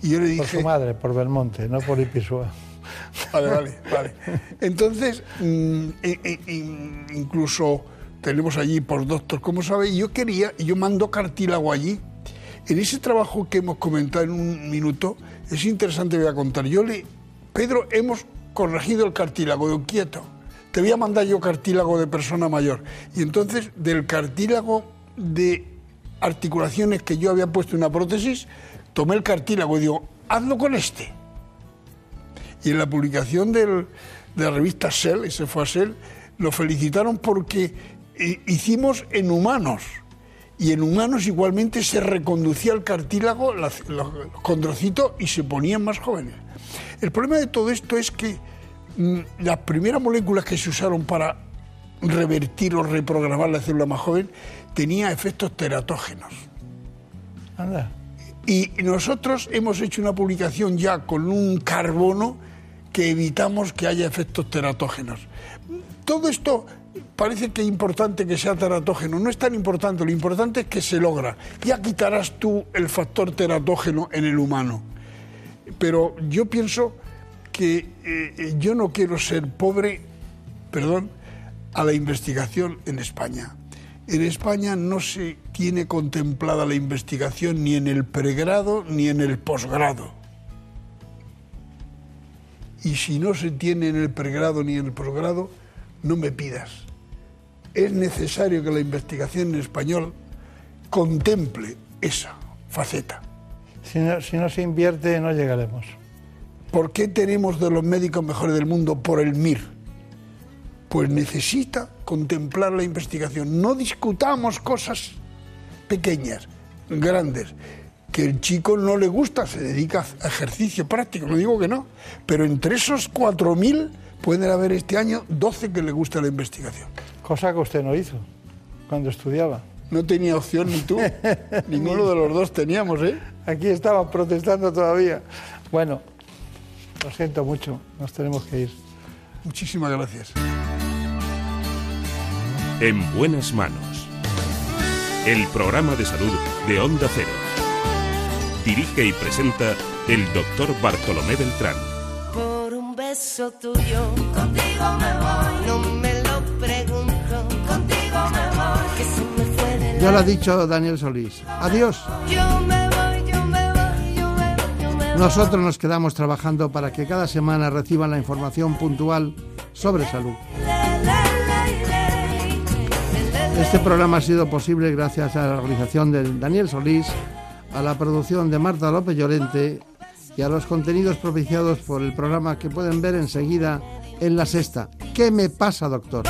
Y yo le dije... Por su madre, por Belmonte, no por Ipisua. Vale, vale, vale. Entonces, mm, e- e- in- incluso tenemos allí postdoctor, como sabe, y yo quería, yo mando cartílago allí. En ese trabajo que hemos comentado en un minuto, es interesante, voy a contar. Yo le, Pedro, hemos corregido el cartílago de quieto. Te voy a mandar yo cartílago de persona mayor. Y entonces, del cartílago de articulaciones que yo había puesto en una prótesis, tomé el cartílago y digo, hazlo con este. Y en la publicación del- de la revista Cell, y se fue a Cell, lo felicitaron porque eh, hicimos en humanos. Y en humanos igualmente se reconducía el cartílago, los condrocitos, y se ponían más jóvenes. El problema de todo esto es que mm, las primeras moléculas que se usaron para revertir o reprogramar la célula más joven tenía efectos teratógenos. Anda. Y nosotros hemos hecho una publicación ya con un carbono que evitamos que haya efectos teratógenos. Todo esto parece que es importante que sea teratógeno. No es tan importante, lo importante es que se logra. Ya quitarás tú el factor teratógeno en el humano. Pero yo pienso que eh, eh, yo no quiero ser pobre, perdón, a la investigación en España. En España no se tiene contemplada la investigación ni en el pregrado ni en el posgrado. Y si no se tiene en el pregrado ni en el posgrado, no me pidas. Es necesario que la investigación en español contemple esa faceta. Si no, si no se invierte, no llegaremos. ¿Por qué tenemos de los médicos mejores del mundo por el MIR? Pues necesita contemplar la investigación. No discutamos cosas pequeñas, grandes. Que el chico no le gusta, se dedica a ejercicio práctico, no digo que no. Pero entre esos 4.000 pueden haber este año 12 que le gusta la investigación. Cosa que usted no hizo cuando estudiaba. No tenía opción ni tú, ninguno de los dos teníamos, ¿eh? Aquí estaban protestando todavía. Bueno, lo siento mucho, nos tenemos que ir. Muchísimas gracias. En buenas manos. El programa de salud de Onda Cero. Dirige y presenta el doctor Bartolomé Beltrán. Por un beso tuyo, contigo me voy. Ya lo ha dicho Daniel Solís. Adiós. Nosotros nos quedamos trabajando para que cada semana reciban la información puntual sobre salud. Este programa ha sido posible gracias a la organización de Daniel Solís, a la producción de Marta López Llorente y a los contenidos propiciados por el programa que pueden ver enseguida en la sexta. ¿Qué me pasa, doctor?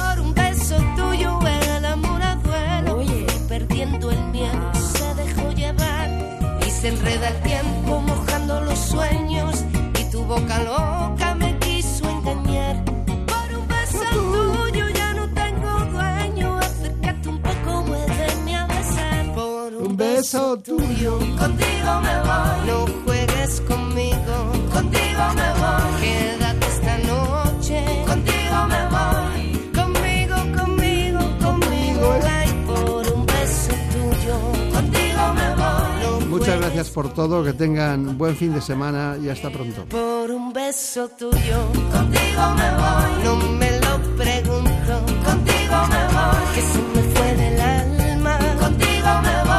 Tuyo, contigo me voy. No juegues conmigo, contigo me voy. Quédate esta noche, contigo me voy. Conmigo, conmigo, conmigo. Ay, por un beso tuyo, contigo me voy. No Muchas gracias por todo, que tengan buen fin de semana y hasta pronto. por un beso tuyo, contigo me voy. No me lo pregunto, contigo me voy. Que se me fue del alma, contigo me voy.